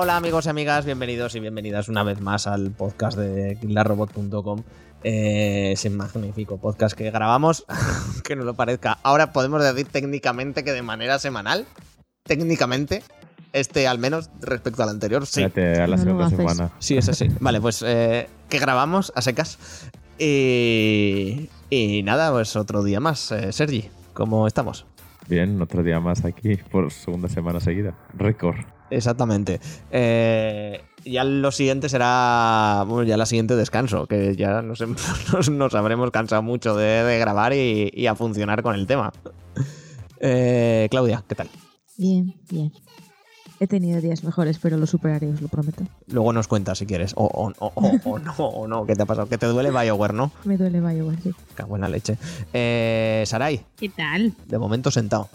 Hola, amigos y amigas, bienvenidos y bienvenidas una vez más al podcast de killarrobot.com. Eh, ese magnífico podcast que grabamos, que no lo parezca. Ahora podemos decir técnicamente que de manera semanal, técnicamente, este al menos respecto al anterior, sí. Espérate, a la segunda semana. Sí, es así. Vale, pues eh, que grabamos a secas. Y, y nada, pues otro día más. Eh, Sergi, ¿cómo estamos? Bien, otro día más aquí por segunda semana seguida. Récord. Exactamente. Eh, ya lo siguiente será. Bueno, ya la siguiente descanso, que ya nos, nos, nos habremos cansado mucho de, de grabar y, y a funcionar con el tema. Eh, Claudia, ¿qué tal? Bien, bien. He tenido días mejores, pero lo superaré, os lo prometo. Luego nos cuentas si quieres. O, o- o- o- o no, o no, ¿qué te ha pasado? Que te duele Bioware, ¿no? Me duele Bioware, sí. En la leche. Eh, Sarai, ¿Qué tal? de momento sentado.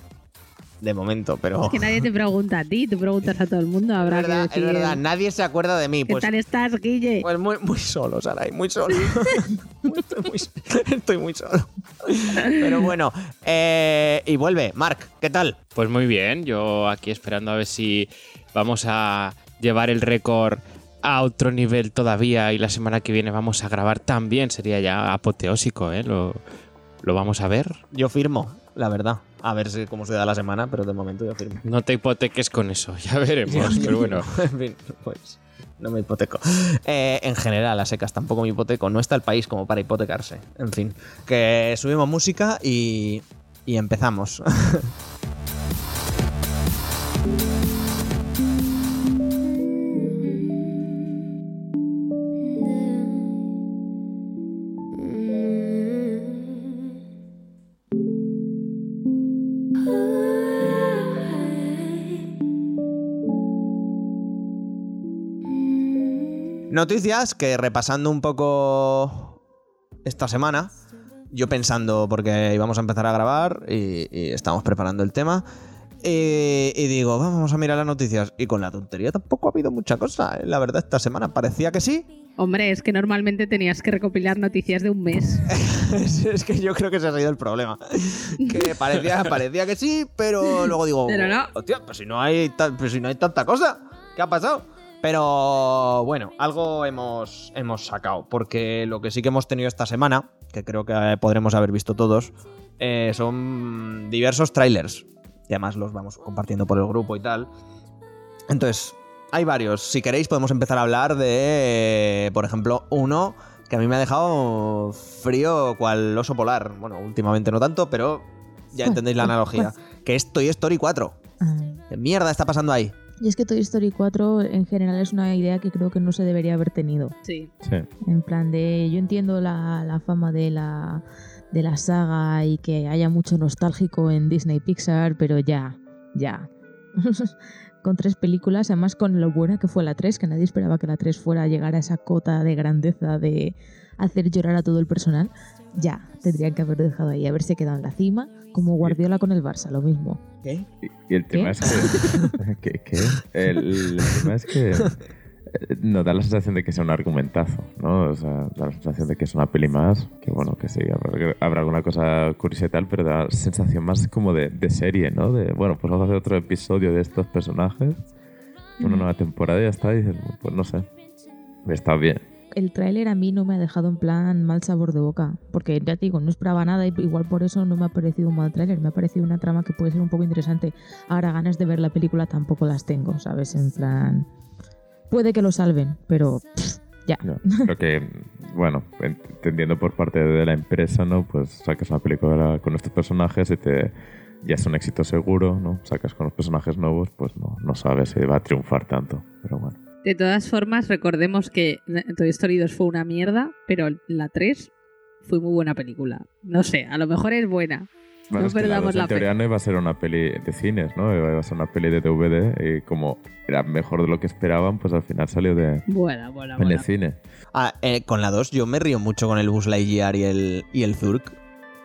De momento, pero. Es que nadie te pregunta a ti, tú preguntas a todo el mundo. Es Habrá verdad, que es verdad, nadie se acuerda de mí. ¿Qué Pues, tal estás, Guille? pues muy, muy solo, Sarai, muy solo. estoy, muy, estoy muy solo. Pero bueno, eh, y vuelve, Mark, ¿qué tal? Pues muy bien, yo aquí esperando a ver si vamos a llevar el récord a otro nivel todavía y la semana que viene vamos a grabar también, sería ya apoteósico, ¿eh? Lo, lo vamos a ver. Yo firmo, la verdad. A ver si, cómo se da la semana, pero de momento yo firmo. No te hipoteques con eso, ya veremos, pero bueno. en fin, pues no me hipoteco. Eh, en general, a secas tampoco me hipoteco. No está el país como para hipotecarse. En fin, que subimos música y, y empezamos. Noticias que repasando un poco esta semana, yo pensando, porque íbamos a empezar a grabar y, y estamos preparando el tema, y, y digo, vamos a mirar las noticias. Y con la tontería tampoco ha habido mucha cosa, ¿eh? la verdad, esta semana. Parecía que sí. Hombre, es que normalmente tenías que recopilar noticias de un mes. es, es que yo creo que ese ha sido el problema. Que parecía, parecía que sí, pero luego digo, Pero no. hostia, pues si no hay, pues si no hay tanta cosa, ¿qué ha pasado? Pero bueno, algo hemos, hemos sacado, porque lo que sí que hemos tenido esta semana, que creo que eh, podremos haber visto todos, eh, son diversos trailers. Y además los vamos compartiendo por el grupo y tal. Entonces, hay varios. Si queréis, podemos empezar a hablar de, por ejemplo, uno que a mí me ha dejado frío cual oso polar. Bueno, últimamente no tanto, pero ya entendéis la analogía. Que es Toy Story 4. Ah. ¿Qué mierda está pasando ahí? Y es que Toy Story 4 en general es una idea que creo que no se debería haber tenido. Sí. Sí. En plan de, yo entiendo la, la fama de la, de la saga y que haya mucho nostálgico en Disney Pixar, pero ya, ya. con tres películas, además con lo buena que fue la 3, que nadie esperaba que la 3 fuera a llegar a esa cota de grandeza de hacer llorar a todo el personal, ya, tendrían que haber dejado ahí, haberse quedado en la cima, como Guardiola con el Barça, lo mismo. ¿Qué? Y, y el tema ¿Qué? es que. ¿Qué? qué? El, el tema es que. Nos da la sensación de que sea un argumentazo, ¿no? O sea, da la sensación de que es una peli más, que bueno, que sí, habrá, habrá alguna cosa curiosa y tal, pero da la sensación más como de, de serie, ¿no? De, bueno, pues vamos a hacer otro episodio de estos personajes, una nueva temporada y ya está, y dices, pues no sé, está bien. El tráiler a mí no me ha dejado en plan mal sabor de boca, porque ya te digo, no esperaba nada y igual por eso no me ha parecido un mal tráiler, me ha parecido una trama que puede ser un poco interesante. Ahora ganas de ver la película tampoco las tengo, ¿sabes? En plan, puede que lo salven, pero ya. No, creo que, bueno, entendiendo por parte de la empresa, ¿no? Pues sacas una película con estos personajes y te ya es un éxito seguro, ¿no? Sacas con los personajes nuevos, pues no, no sabes si va a triunfar tanto, pero bueno. De todas formas, recordemos que Toy Story 2 fue una mierda, pero la 3 fue muy buena película. No sé, a lo mejor es buena. Bueno, No es que la perdamos la en teoría no iba a ser una peli de cines, ¿no? Iba a ser una peli de DVD y como era mejor de lo que esperaban, pues al final salió de, Buena, buena, en el cine. Ah, eh, con la 2 yo me río mucho con el Buzz Lightyear y el, y el Zurk.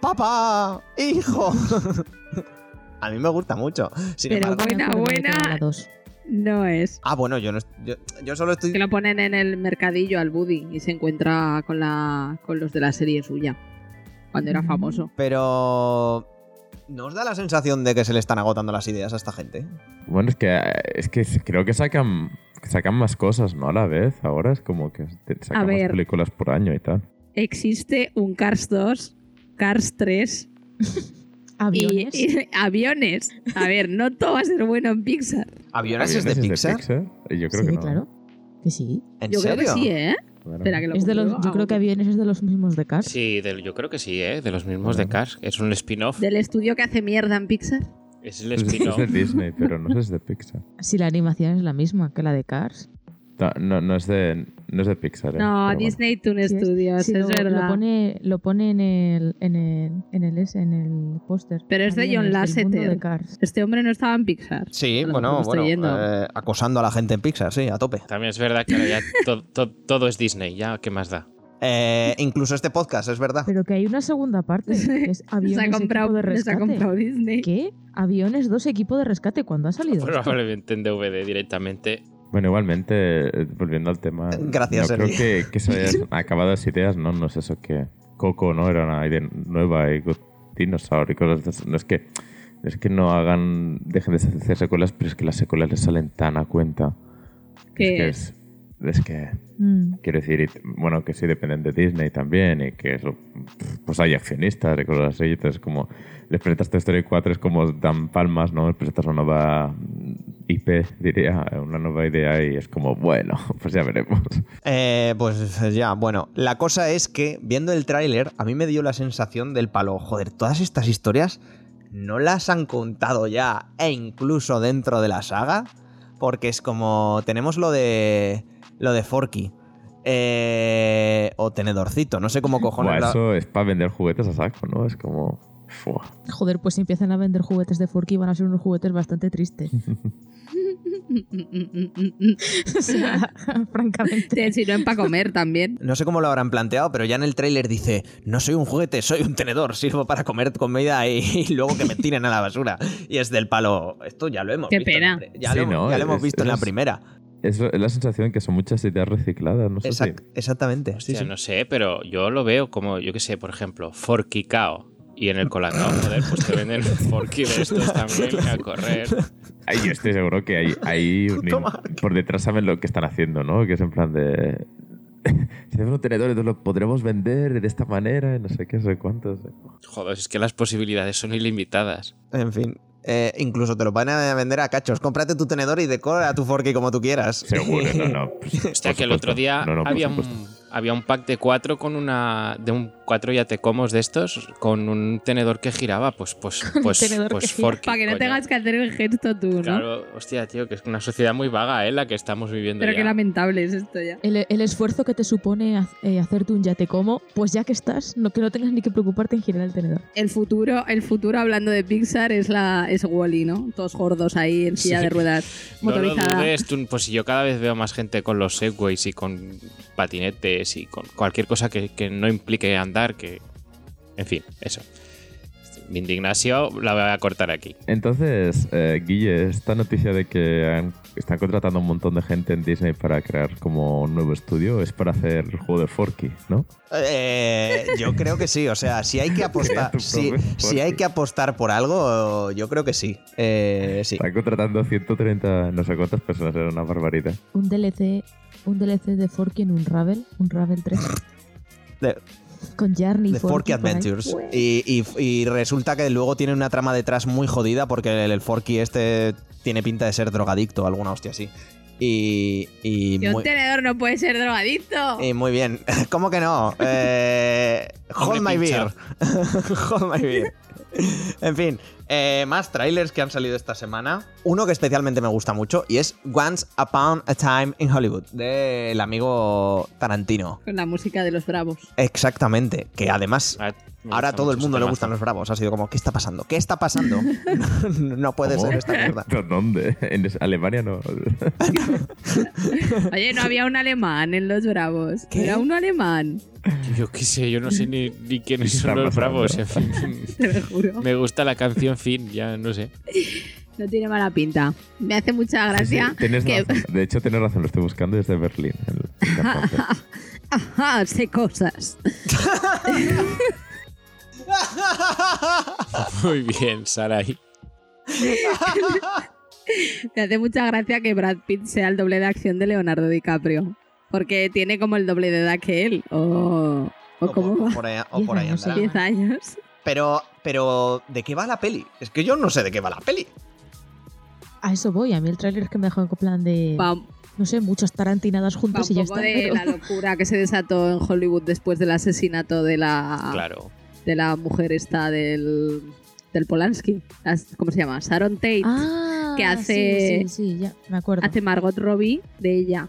¡Papá! ¡Hijo! A mí me gusta mucho. Sin Pero embargo- buena, buena. No es. Ah, bueno, yo, no, yo, yo solo estoy... Que lo ponen en el mercadillo al Buddy y se encuentra con, la, con los de la serie suya. Cuando era Mm. famoso. Pero... ¿No os da la sensación de que se le están agotando las ideas a esta gente? Bueno, es que, es que creo que sacan sacan más cosas, ¿no? A la vez. Ahora es como que sacan más películas por año y tal. Existe un Cars 2, Cars 3 y, Aviones. y aviones. A ver, no todo va a ser bueno en Pixar. ¿Aviones es ¿Aviones de Pixar? Yo creo sí, que no. claro. Que sí. ¿En Yo serio? creo que sí, ¿eh? Claro. Espera, que lo Es de los, compruebo. yo creo que Aviones es de los mismos de Cars. Sí, yo creo que sí, ¿eh? De los mismos de Cars. Es un spin-off. Del estudio que hace mierda en Pixar. Es el Es, es spin-off. de Disney, pero no es de Pixar. Si la animación es la misma que la de Cars. No, no, no es, de, no es de Pixar. ¿eh? No, Pero bueno. Disney Toon Sí, Studios, sí, es lo, verdad. Lo pone, lo pone en el, en el, en el, S, en el póster. Pero es de Aviones, John Lasseter. Este hombre no estaba en Pixar. Sí, bueno, bueno. eh, acosando a la gente en Pixar, sí, a tope. También es verdad que ahora ya to- to- todo es Disney, ya, ¿qué más da? Eh, incluso este podcast, es verdad. Pero que hay una segunda parte. que es Les ha Aviones comprado, equipo de les ha rescate. comprado Disney. ¿Qué? Aviones 2 equipo de rescate. ¿Cuándo ha salido? esto? Probablemente en DVD directamente. Bueno, igualmente, eh, volviendo al tema. Gracias, no creo que, que se hayan acabado las ideas, ¿no? No es eso que Coco, ¿no? Era una idea nueva y Good Dinosaur y cosas. No es que, no es que no hagan, dejen de hacer secuelas, pero es que las secuelas les salen tan a cuenta. ¿Qué es que es? que, Mm. quiero decir, bueno, que sí dependen de Disney también y que eso, pues hay accionistas y cosas así. Entonces, como les presentas Toy Story 4 es como dan palmas, ¿no? Les presentas una nueva IP, diría, una nueva idea y es como, bueno, pues ya veremos. Eh, pues ya, bueno, la cosa es que viendo el tráiler a mí me dio la sensación del palo, joder, todas estas historias no las han contado ya e incluso dentro de la saga, porque es como tenemos lo de lo de Forky eh, o tenedorcito, no sé cómo cojones. Buah, la- eso es para vender juguetes a saco, ¿no? Es como... fua. Joder, pues si empiezan a vender juguetes de Forky van a ser unos juguetes bastante tristes. o sea, francamente. Si no es para comer también. No sé cómo lo habrán planteado, pero ya en el tráiler dice, no soy un juguete, soy un tenedor, sirvo para comer comida y, y luego que me tiren a la basura. Y es del palo, esto ya lo hemos Qué visto. pena. ya Sí, lo, hemos- ¿no? ya lo hemos Es- visto en la primera. Es, la sensación que son muchas ideas recicladas, no sé si- exactamente. sí, Hostia, sí. no sé, pero yo lo veo como, yo qué sé, por ejemplo, Forky Cao. Y en el Colacao, joder, pues te venden Forky de estos también a correr. Ay, yo estoy seguro que hay, hay un- Toma. por detrás saben lo que están haciendo, ¿no? Que es en plan de... Si hacemos un tenedor, entonces lo podremos vender de esta manera, no sé qué, no sé cuántos. Joder, es que las posibilidades son ilimitadas. En fin. eh, incluso te lo van a vender a cachos. Cómprate tu tenedor y decora tu forky como tú quieras. Seguro, no, no. pues, por que el otro día No, no, por había, un, supuesto. Había un pack de cuatro con una. de un cuatro yatecomos de estos, con un tenedor que giraba, pues, pues, pues, tenedor pues que gira. Forky. Para que no coño. tengas que hacer el gesto tú, ¿no? Claro, hostia, tío, que es una sociedad muy vaga, ¿eh? La que estamos viviendo Pero ya. qué lamentable es esto ya. El, el esfuerzo que te supone eh, hacerte un yate como, pues ya que estás, no, que no tengas ni que preocuparte en girar el tenedor. El futuro, el futuro hablando de Pixar es la es Wally, ¿no? Todos gordos ahí en silla Sí. de ruedas No lo motorizada. dudes, tú- pues si yo cada vez veo más gente con los segways y con patinetes y con cualquier cosa que, que no implique andar, que... En fin, eso. Mi indignación la voy a cortar aquí. Entonces, eh, Guille, esta noticia de que han- están contratando un montón de gente en Disney para crear como un nuevo estudio es para hacer el juego de Forky, ¿no? Eh, yo creo que sí. O sea, si hay que apostar, si, si hay que apostar por algo, yo creo que sí. Eh, sí. Están contratando 130, no sé cuántas personas, era una barbaridad. Un DLC, un DLC de Forky en un Ravel, un Ravel 3. De- Con Jarny. de Forky ahí. Adventures. Y, y- y resulta que luego tiene una trama detrás muy jodida porque el, el Forky este tiene pinta de ser drogadicto, alguna hostia así. Y, y Que un muy, tenedor no puede ser drogadicto. y muy bien. ¿Cómo que no? Eh, hold Hombre my beer. hold my beer. En fin, eh, más trailers que han salido esta semana. Uno que especialmente me gusta mucho y es Once Upon a Time in Hollywood, del amigo Tarantino. Con la música de los bravos. Exactamente, que además Ah, me ahora a todo el mundo le gustan los bravos. Ha sido como, ¿qué está pasando? ¿Qué está pasando? no puede ¿Cómo? ser esta mierda. ¿Dónde? En Alemania no. Oye, no había un alemán en los bravos. ¿Qué? Era uno alemán, Yo qué sé, yo no sé ni, ni quiénes ¿Qué son los bravos. En fin, te lo juro. me gusta la canción Fin, ya no sé. No tiene mala pinta. Me hace mucha gracia Sí, tienes que... razón. De hecho, tienes razón, lo estoy buscando desde Berlín. el- el. Ajá, sé cosas. Muy bien, Sarai. Me hace mucha gracia que Brad Pitt sea el doble de acción de Leonardo DiCaprio. Porque tiene como el doble de edad que él. O, o O cómo por, va. o por ahí, o Diez por ahí años, andará. sí. 10 años. Pero, pero, ¿de qué va la peli? Es que yo no sé de qué va la peli. A eso voy. A mí el tráiler es que me dejó en plan de. Va, va No sé, muchas tarantinadas un juntas y ya poco está. de pero- la locura que se desató en Hollywood después del asesinato de la, Claro. De la mujer esta del, del Polanski. ¿Cómo se llama? Sharon Tate. Ah, que hace- Sí, sí, sí, ya, me acuerdo. hace Margot Robbie de ella.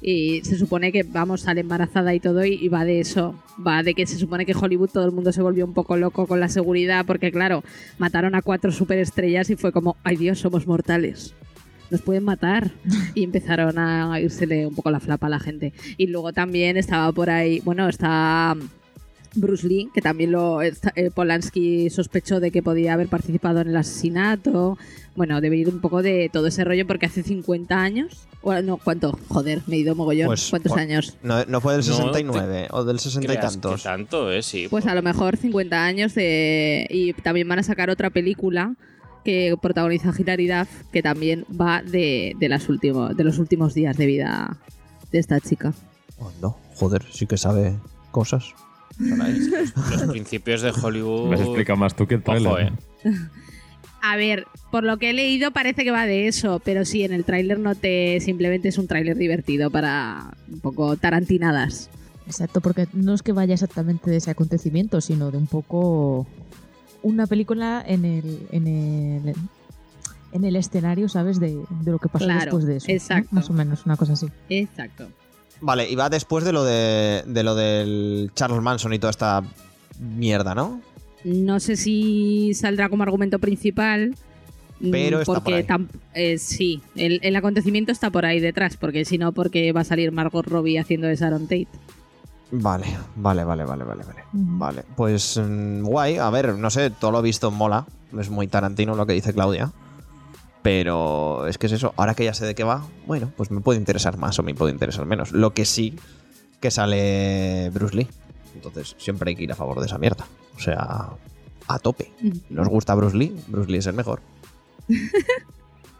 Y se supone que, vamos, sale embarazada y todo, y, y va de eso. Va de que se supone que Hollywood todo el mundo se volvió un poco loco con la seguridad, porque, claro, mataron a cuatro superestrellas y fue como, ay Dios, somos mortales. Nos pueden matar. Y empezaron a irsele un poco la flapa a la gente. Y luego también estaba por ahí, bueno, está Bruce Lee, que también lo esta- eh, Polanski sospechó de que podía haber participado en el asesinato. Bueno, debe ir un poco de todo ese rollo porque hace 50 años. O, no, ¿cuánto? Joder, me he ido mogollón. Pues, ¿Cuántos años? No, no fue del No, 69 o del 60 y tantos. tanto, ¿eh? Sí. Pues a lo mejor 50 años de... Y también van a sacar otra película que protagoniza Hilary Duff, que también va de, de, las últimos, de los últimos días de vida de esta chica. Oh, no, joder, sí que sabe cosas. Los, principios de Hollywood. Me has explicado más tú que el trailer. Ojo, eh. A ver, por lo que he leído parece que va de eso, pero sí, en el tráiler no te... Simplemente es un tráiler divertido para un poco tarantinadas. Exacto, porque no es que vaya exactamente de ese acontecimiento, sino de un poco una película en el, en el, en el escenario, ¿sabes? De, de lo que pasó Claro, después de eso. ¿no? exacto. Más o menos, una cosa así. Exacto. Vale, y va después de lo de, de lo del Charles Manson y toda esta mierda, ¿no? No sé si saldrá como argumento principal. mm, Pero está porque por ahí. tam- eh, sí, el, el acontecimiento está por ahí detrás, porque si no, porque va a salir Margot Robbie haciendo de Sharon Tate. Vale, vale, vale, vale, vale, vale. Vale, pues mm, guay. A ver, no sé, todo lo visto mola. Es muy tarantino lo que dice Claudia. Pero es que es eso. Ahora que ya sé de qué va, bueno, pues me puede interesar más o me puede interesar menos. Lo que sí que sale Bruce Lee. Entonces siempre hay que ir a favor de esa mierda. O sea, a tope. ¿Nos gusta Bruce Lee? Bruce Lee es el mejor.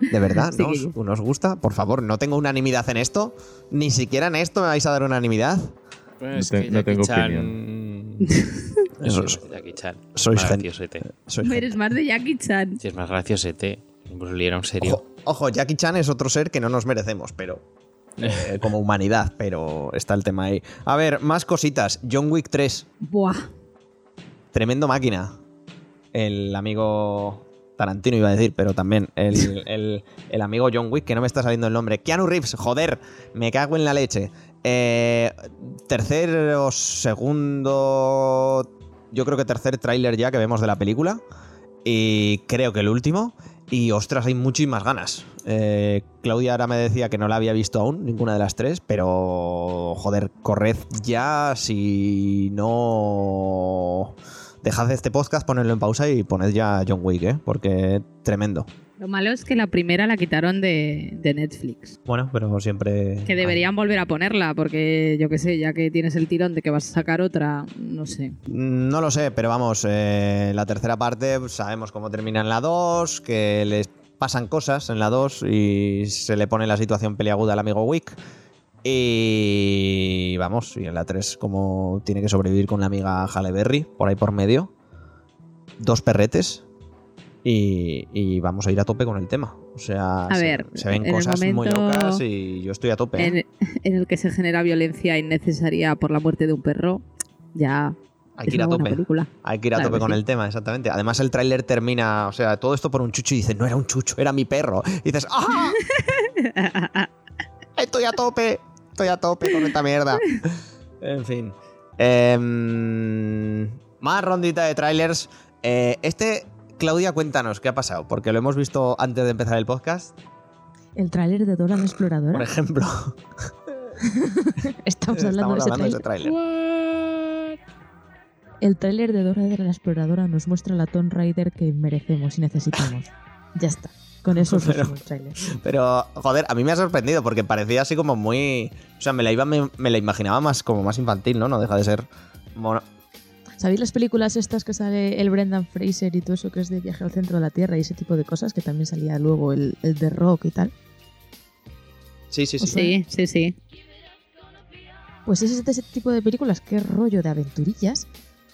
De verdad, ¿no? sí. ¿Nos gusta? Por favor, no tengo unanimidad en esto. Ni siquiera en esto me vais a dar unanimidad. Pues No es te- que no Jackie tengo Chan. Eso es Jackie Chan. sois Más gen- graciosete. Soy Eres gente. más de Jackie Chan. Si es más graciosete. Bruce Lee era un serio. Ojo, ojo, Jackie Chan es otro ser que no nos merecemos, pero. eh, como humanidad, pero está el tema ahí. A ver, más cositas. John Wick 3, Buah. tremendo máquina. El amigo Tarantino iba a decir, pero también el, el- el amigo John Wick, que no me está saliendo el nombre. Keanu Reeves, joder, me cago en la leche. Eh, tercer o segundo. Yo creo que tercer tráiler ya que vemos de la película. Y creo que el último. Y ostras, hay muchísimas ganas. Eh, Claudia ahora me decía que no la había visto aún, ninguna de las tres, pero joder, corred ya si no... Dejad este podcast, ponedlo en pausa y poned ya John Wick, ¿eh? Porque tremendo. Lo malo es que la primera la quitaron de, de Netflix. Bueno, pero siempre... Que deberían volver a ponerla, porque yo qué sé, ya que tienes el tirón de que vas a sacar otra, no sé. No lo sé, pero vamos, eh, la tercera parte pues, sabemos cómo termina en la 2, que les pasan cosas en la 2 y se le pone la situación peliaguda al amigo Wick. Y vamos, y en la 3 como tiene que sobrevivir con la amiga Halle Berry, por ahí por medio. Dos perretes. Y, y vamos a ir a tope con el tema. O sea, A se, ver, se ven cosas muy locas y yo estoy a tope. ¿eh? En, en el que se genera violencia innecesaria por la muerte de un perro, ya Hay es que ir a tope. película. Hay que ir a Claro tope con sí. el tema, exactamente. Además, el tráiler termina, o sea, todo esto por un chucho y dices, no era un chucho, era mi perro. Y dices, ¡ah! Estoy a tope, estoy a tope con esta mierda. En fin. Em, más rondita de trailers. Eh, este, Claudia, cuéntanos, ¿qué ha pasado? Porque lo hemos visto antes de empezar el podcast, El tráiler de Dora la Exploradora. por ejemplo. Estamos hablando Estamos de ese hablando de ese tráiler. El tráiler de Dora de la Exploradora nos muestra la Tomb Raider que merecemos y necesitamos. Ya está. Con eso os Pero- tráiler. Pero, joder, a mí me ha sorprendido porque parecía así como muy. O sea, me la, iba, me, me la imaginaba más como más infantil, ¿no? No deja de ser. mono- ¿Sabéis las películas estas que sale el Brendan Fraser y todo eso que es de viaje al centro de la Tierra y ese tipo de cosas? Que también salía luego el, el de rock y tal. Sí, sí, sí. O sea, Sí, sí, sí. Pues es de ese tipo de películas es rollo de aventurillas,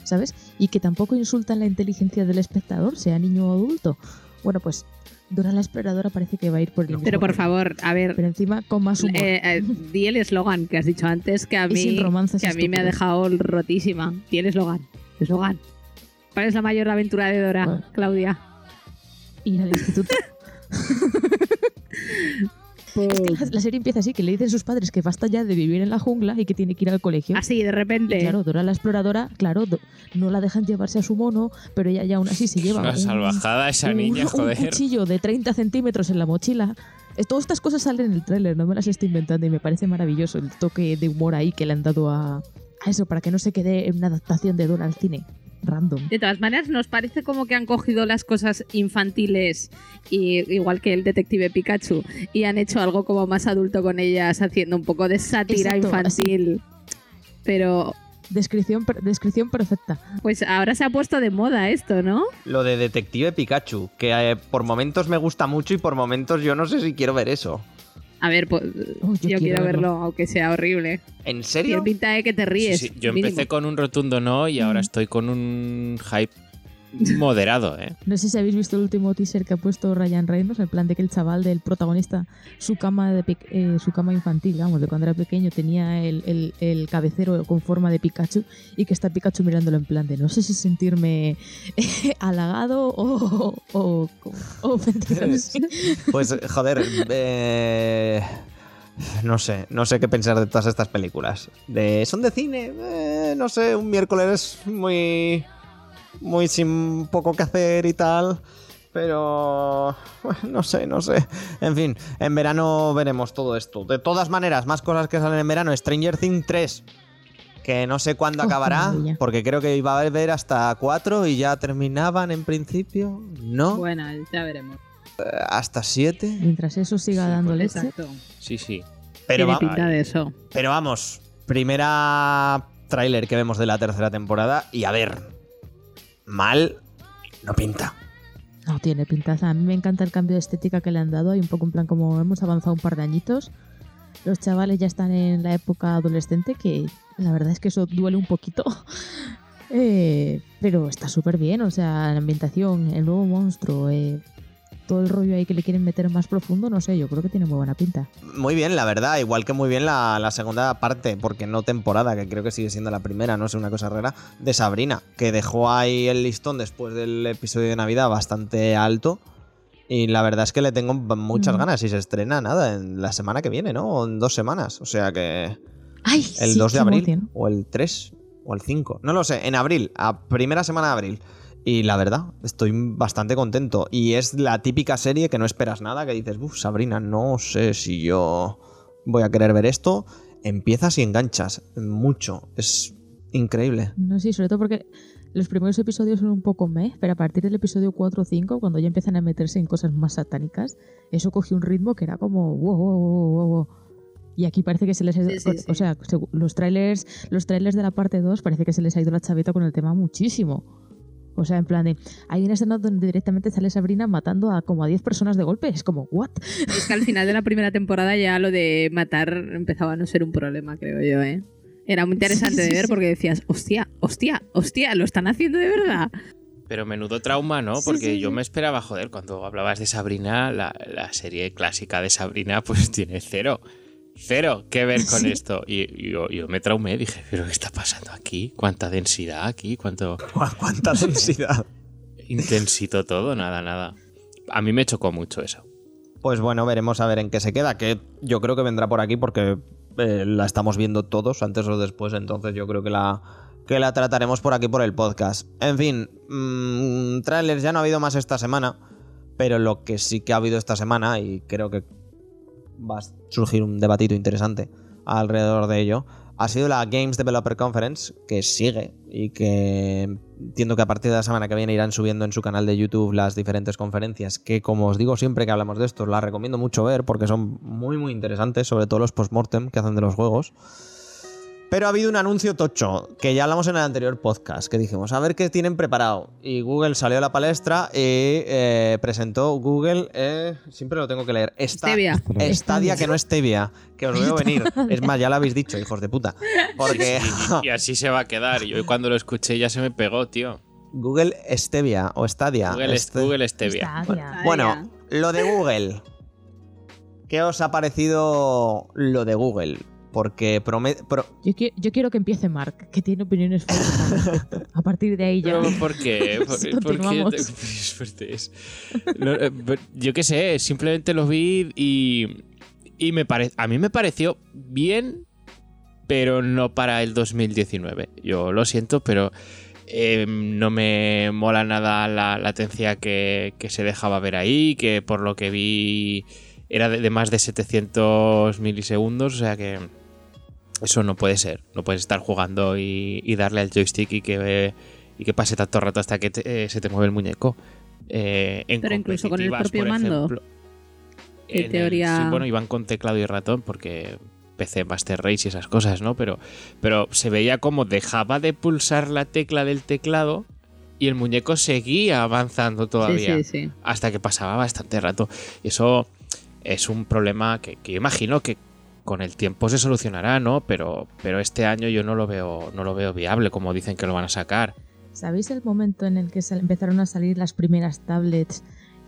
¿sabes? Y que tampoco insultan la inteligencia del espectador, sea niño o adulto. Bueno, pues Dora la Exploradora parece que va a ir por el Pero por favor, a ver, Pero encima con más humor. eh, eh, di el eslogan que has dicho antes que a mí, sin romances que a mí me ha dejado rotísima. Di el eslogan. Eslogan. ¿Cuál es la mayor aventura de Dora. Claudia? Ir al instituto. Es que la, la serie empieza así, que le dicen sus padres que basta ya de vivir en la jungla y que tiene que ir al colegio. Así, de Y repente. claro, Dora la exploradora, claro, do- no la dejan llevarse a su mono, pero ella ya aún así se lleva Una un, salvajada esa un- niña, un joder. cuchillo de 30 centímetros en la mochila. Todas estas cosas salen en el tráiler, no me las estoy inventando y me parece maravilloso el toque de humor ahí que le han dado a, a eso, para que no se quede en una adaptación de Dora al cine. Random. De todas maneras, nos parece como que han cogido las cosas infantiles, y, igual que el detective Pikachu, y han hecho algo como más adulto con ellas, haciendo un poco de sátira Exacto, infantil. Pero, Descripción, per- descripción perfecta. pues ahora se ha puesto de moda esto, ¿no? Lo de Detective Pikachu, que eh, por momentos me gusta mucho y por momentos yo no sé si quiero ver eso. A ver, pues, Oh, yo, yo quiero, quiero verlo, verlo. aunque sea horrible. ¿En Tiene serio? pinta de que te Sí, ríes. sí, Yo mínimo. empecé con un rotundo no y ahora Mm. estoy con un hype moderado, ¿eh? No sé si habéis visto el último teaser que ha puesto Ryan Reynolds, el plan de que el chaval del protagonista, su cama de eh, su cama infantil, vamos, de cuando era pequeño, tenía el, el- el cabecero con forma de Pikachu y que está Pikachu mirándolo en plan de no sé si sentirme halagado o, o, o. Pues joder, eh, no sé, no sé qué pensar de todas estas películas. De, ¿Son de cine? Eh, no sé, un miércoles muy, muy sin poco que hacer y tal. Pero bueno, no sé, no sé. En fin, en verano veremos todo esto. De todas maneras, más cosas que salen en verano. Stranger Things 3. Que no sé cuándo Oh, acabará, maravilla. porque creo que iba a haber hasta 4 y ya terminaban en principio. No, Bueno, ya veremos. hasta 7. Mientras eso siga Sí, dando pues, leche. Exacto. Sí, sí. Pero, va- pinta de eso. pero vamos, primera tráiler que vemos de la tercera temporada y a ver, mal no pinta. No tiene pintaza. A mí me encanta el cambio de estética que le han dado. Hay un poco en plan como hemos avanzado un par de añitos. Los chavales ya están en la época adolescente, que la verdad es que eso duele un poquito. Eh, pero está súper bien, o sea, la ambientación, el nuevo monstruo, eh, todo el rollo ahí que le quieren meter más profundo, no sé, yo creo que tiene muy buena pinta. Muy bien, la verdad, igual que muy bien la, la segunda parte, porque no temporada, que creo que sigue siendo la primera, no sé, una cosa rara, de Sabrina, que dejó ahí el listón después del episodio de Navidad bastante alto. Y la verdad es que le tengo muchas Mm. ganas y se estrena nada en la semana que viene, ¿no? O en dos semanas. O sea que. ¡Ay! el sí, 2 de abril o el 3 o el 5. No lo sé, en abril, a primera semana de abril. Y la verdad, estoy bastante contento. Y es la típica serie que no esperas nada, que dices, uff, Sabrina, no sé si yo voy a querer ver esto. Empiezas y enganchas mucho. Es increíble. No sé, sobre todo porque los primeros episodios son un poco meh, pero a partir del episodio 4 o 5, cuando ya empiezan a meterse en cosas más satánicas, eso cogió un ritmo que era como wow, wow, wow, wow, wow. Y aquí parece que se les ha ido, Sí, sí, sí. o sea, los trailers, los trailers de la parte 2 parece que se les ha ido la chaveta con el tema muchísimo. O sea, en plan de, hay una escena donde directamente sale Sabrina matando a como a 10 personas de golpe. Es como, ¿what? Es que al final de la primera temporada ya lo de matar empezaba a no ser un problema, creo yo, ¿eh? Era muy interesante Sí, sí, de ver sí. porque decías, hostia, hostia, hostia, lo están haciendo de verdad. Pero menudo trauma, ¿no? Porque sí, yo me esperaba, joder, cuando hablabas de Sabrina, la, la serie clásica de Sabrina, pues tiene cero. Cero que ver con Sí. esto. Y, yo, yo me traumé, dije, ¿pero qué está pasando aquí? ¿Cuánta densidad aquí? ¿Cuánto ¿Cuánta densidad? intensito todo? Nada, nada. A mí me chocó mucho eso. Pues bueno, veremos a ver en qué se queda, que yo creo que vendrá por aquí porque eh, la estamos viendo todos antes o después, entonces yo creo que la, que la trataremos por aquí por el podcast. En fin, mmm, trailers ya no ha habido más esta semana, pero lo que sí que ha habido esta semana, y creo que surgir un debatito interesante alrededor de ello, ha sido la Games Developer Conference, que sigue y que entiendo que a partir de la semana que viene irán subiendo en su canal de YouTube las diferentes conferencias, que como os digo siempre que hablamos de esto, las recomiendo mucho ver porque son muy muy interesantes, sobre todo los postmortem que hacen de los juegos. Pero ha habido un anuncio tocho, que ya hablamos en el anterior podcast, que dijimos, a ver qué tienen preparado. Y Google salió a la palestra y eh, presentó Google, eh, siempre lo tengo que leer, Esta- Stevia. Stadia, que no es Stevia, que os veo venir. Es más, ya lo habéis dicho, hijos de puta. Porque Y así se va a quedar. Y hoy cuando lo escuché ya se me pegó, tío. Google Stevia o Stadia. Google, este- Google Stevia. Stadia. Bueno, lo de Google. ¿Qué os ha parecido lo de Google? Porque promete... Yo, qui- yo quiero que empiece Mark, que tiene opiniones fuertes. A partir de ahí ya. Pero ¿por qué? ¿Por, qué- por qué Continuamos. te- es fuerte, es- No, eh, yo qué sé, simplemente lo vi y, y me pare- a mí me pareció bien, pero no para el 2019. Yo lo siento, pero eh, no me mola nada la latencia que, que se dejaba ver ahí, que por lo que vi era de, de más de 700 milisegundos, o sea que eso no puede ser. No puedes estar jugando y, y darle al joystick y que, y que pase tanto rato hasta que te- eh, se te mueve el muñeco. Eh, en Pero incluso con el propio mando. ejemplo, ¿Qué en el- teoría? sí, bueno, iban con teclado y ratón porque PC Master Race y esas cosas, ¿no? Pero, pero se veía como dejaba de pulsar la tecla del teclado y el muñeco seguía avanzando todavía Sí, sí, sí. hasta que pasaba bastante rato. Y eso es un problema que, que imagino que con el tiempo se solucionará, ¿no? Pero, pero este año yo no lo veo, no lo veo viable, como dicen que lo van a sacar. ¿Sabéis el momento en el que empezaron a salir las primeras tablets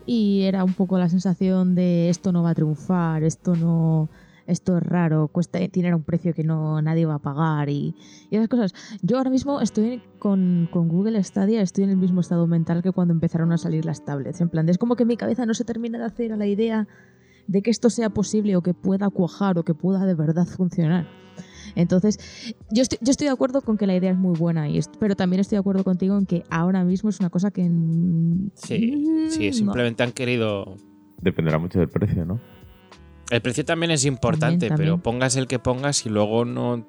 y era un poco la sensación de esto no va a triunfar, esto no, esto es raro, cuesta, tiene un precio que no nadie va a pagar y, y esas cosas? Yo ahora mismo estoy con, con Google Stadia, estoy en el mismo estado mental que cuando empezaron a salir las tablets. En plan, es como que mi cabeza no se termina de hacer a la idea de que esto sea posible o que pueda cuajar o que pueda de verdad funcionar. Entonces, yo estoy, yo estoy de acuerdo con que la idea es muy buena, y est- pero también estoy de acuerdo contigo en que ahora mismo es una cosa que... mm, Sí, sí, no. simplemente han querido Dependerá mucho del precio, ¿no? El precio también es importante, También, pero pongas el que pongas y luego no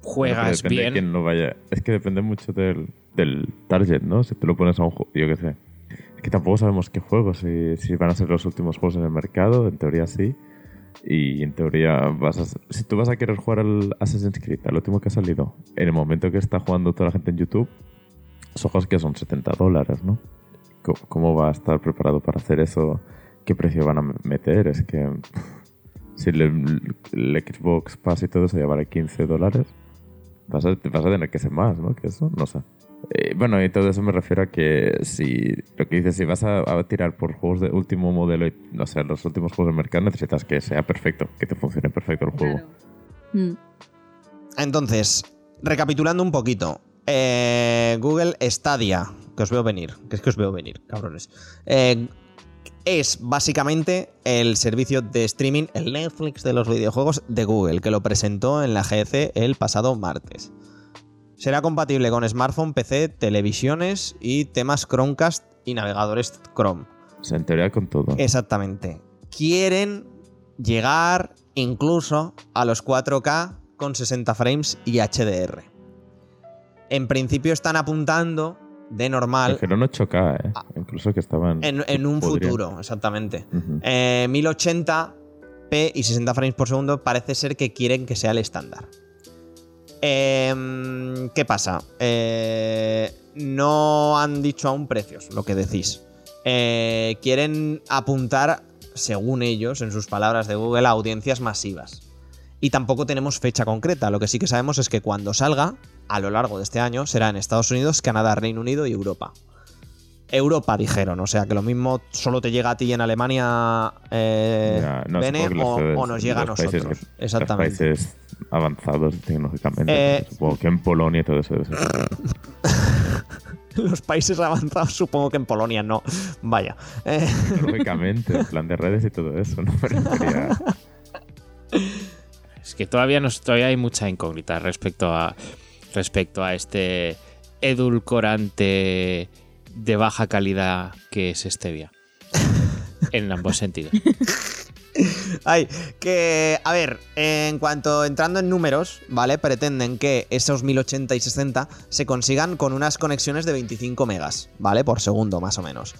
juegas de bien. quién no vaya. Es que depende mucho del, del target, ¿no? Si te lo pones a un juego, yo qué sé. Que tampoco sabemos qué juegos, si, van a ser los últimos juegos en el mercado, en teoría sí. Y en teoría, vas a- si tú vas a querer jugar al Assassin's Creed, al último que ha salido, en el momento que está jugando toda la gente en YouTube, son juegos que son 70 dólares, ¿no? ¿Cómo, va a estar preparado para hacer eso? ¿Qué precio van a meter? Es que si el, Xbox Pass y todo eso vale 15 dólares, vas a, vas a tener que ser más, ¿no? Que eso, no sé. Eh, bueno, y todo eso me refiero a que si lo que dices, si vas a, a tirar por juegos de último modelo y no sé, los últimos juegos del mercado, necesitas que sea perfecto, que te funcione perfecto el juego. Claro. Mm. Entonces, recapitulando un poquito. eh, Google Stadia, que os veo venir, que es que os veo venir, cabrones. Eh, es básicamente el servicio de streaming, el Netflix de los videojuegos de Google, que lo presentó en la GC el pasado martes. Será compatible con smartphone, PC, televisiones y temas Chromecast y navegadores Chrome. O sea, en teoría con todo. Exactamente. Quieren llegar incluso a los 4K con 60 frames y HDR. En principio están apuntando de normal Dijeron 8K, ¿eh? Incluso que estaban... en, en un podrían. futuro, exactamente. Ujú. Eh, 1080p y 60 frames por segundo parece ser que quieren que sea el estándar. Em, ¿Qué pasa? Eh, no han dicho aún precios, lo que decís. Eh, quieren apuntar, según ellos, en sus palabras de Google, a audiencias masivas. Y tampoco tenemos fecha concreta. Lo que sí que sabemos es que cuando salga, a lo largo de este año, será en Estados Unidos, Canadá, Reino Unido y Europa. Europa dijeron, o sea que lo mismo solo te llega a ti en Alemania, eh, Ya, no, Bene, supongo que o, nos llega a países nosotros. que- Exactamente. Los países avanzados tecnológicamente. Eh, Supongo que en Polonia y todo eso. debe ser. Los países avanzados, supongo que en Polonia no. Vaya. Eh, Lógicamente, en plan de redes y todo eso, ¿no? Es que todavía, nos, todavía hay mucha incógnita respecto a, respecto a este edulcorante de baja calidad que es Stevia. en ambos sentidos. Ay, que, a ver, en cuanto entrando en números, ¿vale? Pretenden que esos 1080 y 60 se consigan con unas conexiones de 25 megas, ¿vale? Por segundo, más o menos.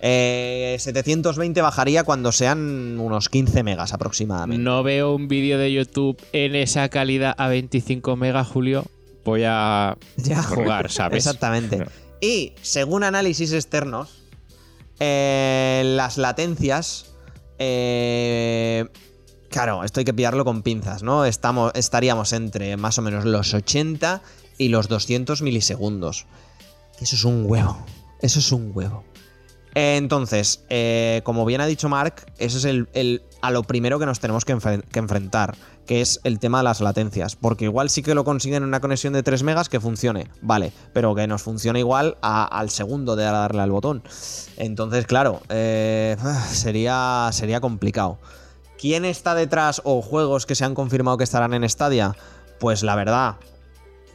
Eh, 720 bajaría cuando sean unos 15 megas aproximadamente. No veo un vídeo de YouTube en esa calidad a 25 megas, Julio. Voy a Ya. jugar, ¿sabes? Exactamente. Y según análisis externos, eh, las latencias. eh, claro, esto hay que pillarlo con pinzas, ¿no? Estamos, estaríamos entre más o menos los 80 y los 200 milisegundos. Eso es un huevo. Eso es un huevo. Entonces, eh, como bien ha dicho Mark, eso es el, el- a lo primero que nos tenemos que, enfren- que enfrentar, que es el tema de las latencias. Porque igual sí que lo consiguen en una conexión de 3 megas que funcione, vale, pero que nos funcione igual al segundo de darle al botón. Entonces, claro, eh, sería, sería complicado. ¿Quién está detrás o juegos que se han confirmado que estarán en Stadia? Pues la verdad,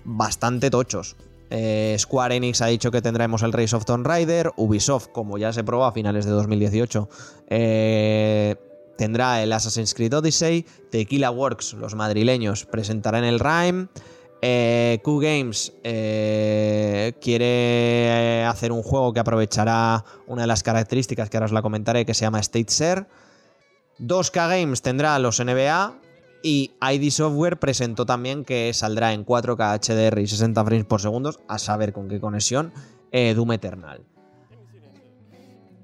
bastante tochos. Eh, Square Enix ha dicho que tendremos el Race of Tomb Raider. Ubisoft, como ya se probó a finales de 2018, eh, tendrá el Assassin's Creed Odyssey. Tequila Works, los madrileños, presentarán el Rime. Eh, Q Games quiere hacer un juego que aprovechará una de las características que ahora os la comentaré, que se llama State Share. 2K Games tendrá los NBA y ID Software presentó también que saldrá en 4K HDR y 60 frames por segundo, a saber con qué conexión, eh, Doom Eternal.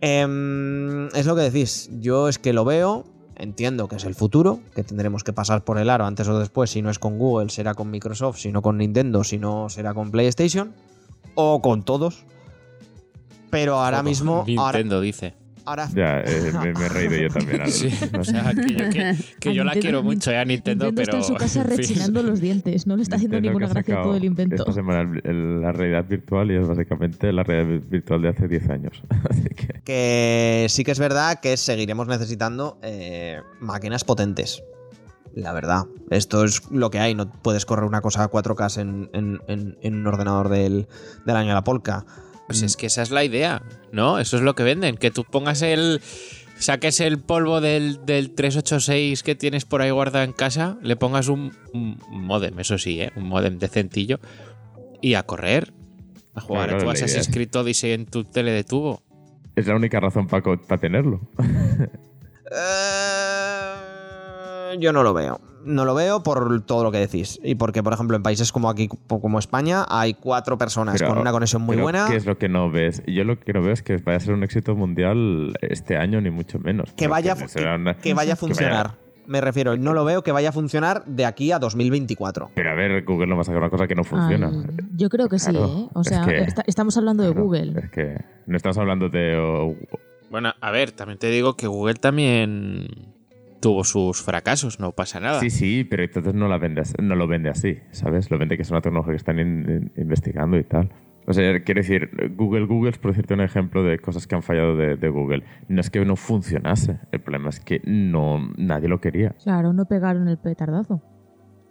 Em, es lo que decís, yo es que lo veo, entiendo que es el futuro, que tendremos que pasar por el aro antes o después, si no es con Google, será con Microsoft, si no con Nintendo, si no será con PlayStation, o con todos. Pero ahora mismo... Ahora, Nintendo dice. Ahora- Ya, eh, me, me he reído yo también. al- Sí, no o sea, que yo, que- que yo la quiero mucho eh, a Nintendo, Nintendo pero. está en su casa rechinando los dientes, no le está haciendo Nintendo ninguna gracia todo el invento. Esta semana el- el- la realidad virtual y es básicamente la realidad virtual de hace 10 años. Así que que sí que es verdad que seguiremos necesitando eh, máquinas potentes. La verdad, esto es lo que hay. No puedes correr una cosa a 4K en, en- en- en un ordenador del, del año de la Polka. Pues es que esa es la idea, ¿no? Eso es lo que venden. Que tú pongas el. Saques el polvo del, del 386 que tienes por ahí guardado en casa, le pongas un, un modem, eso sí, ¿eh? Un modem decentillo. Y a correr. A jugar Claro, a tu Assassin's es- Creed Odyssey en tu tele de tubo. es la única razón para tenerlo. Eh, yo no lo veo. No lo veo por todo lo que decís. Y porque, por ejemplo, en países como aquí, como España, hay cuatro personas Pero- con una conexión muy buena. ¿Qué es lo que no ves? Yo lo que no veo es que vaya a ser un éxito mundial este año, ni mucho menos. que vaya, que una- que vaya a que vaya- funcionar. Me refiero, no lo veo que vaya a funcionar de aquí a 2024. Pero a ver, Google no va a sacar una cosa que no funciona. Ay, yo creo que sí, ¿eh? O es sea, que- estamos hablando de Google. Es que no estamos hablando de. Bueno, a ver, también te digo que Google también tuvo sus fracasos, no pasa nada. Sí, sí, pero entonces no, la vende, as- no lo vende así, ¿sabes? Lo vende que es una tecnología que están in- in- investigando y tal. O sea, quiero decir, Google, Google es por decirte un ejemplo de cosas que han fallado de, de Google. No es que no funcionase, el problema es que no nadie lo quería. Claro, no pegaron el petardazo.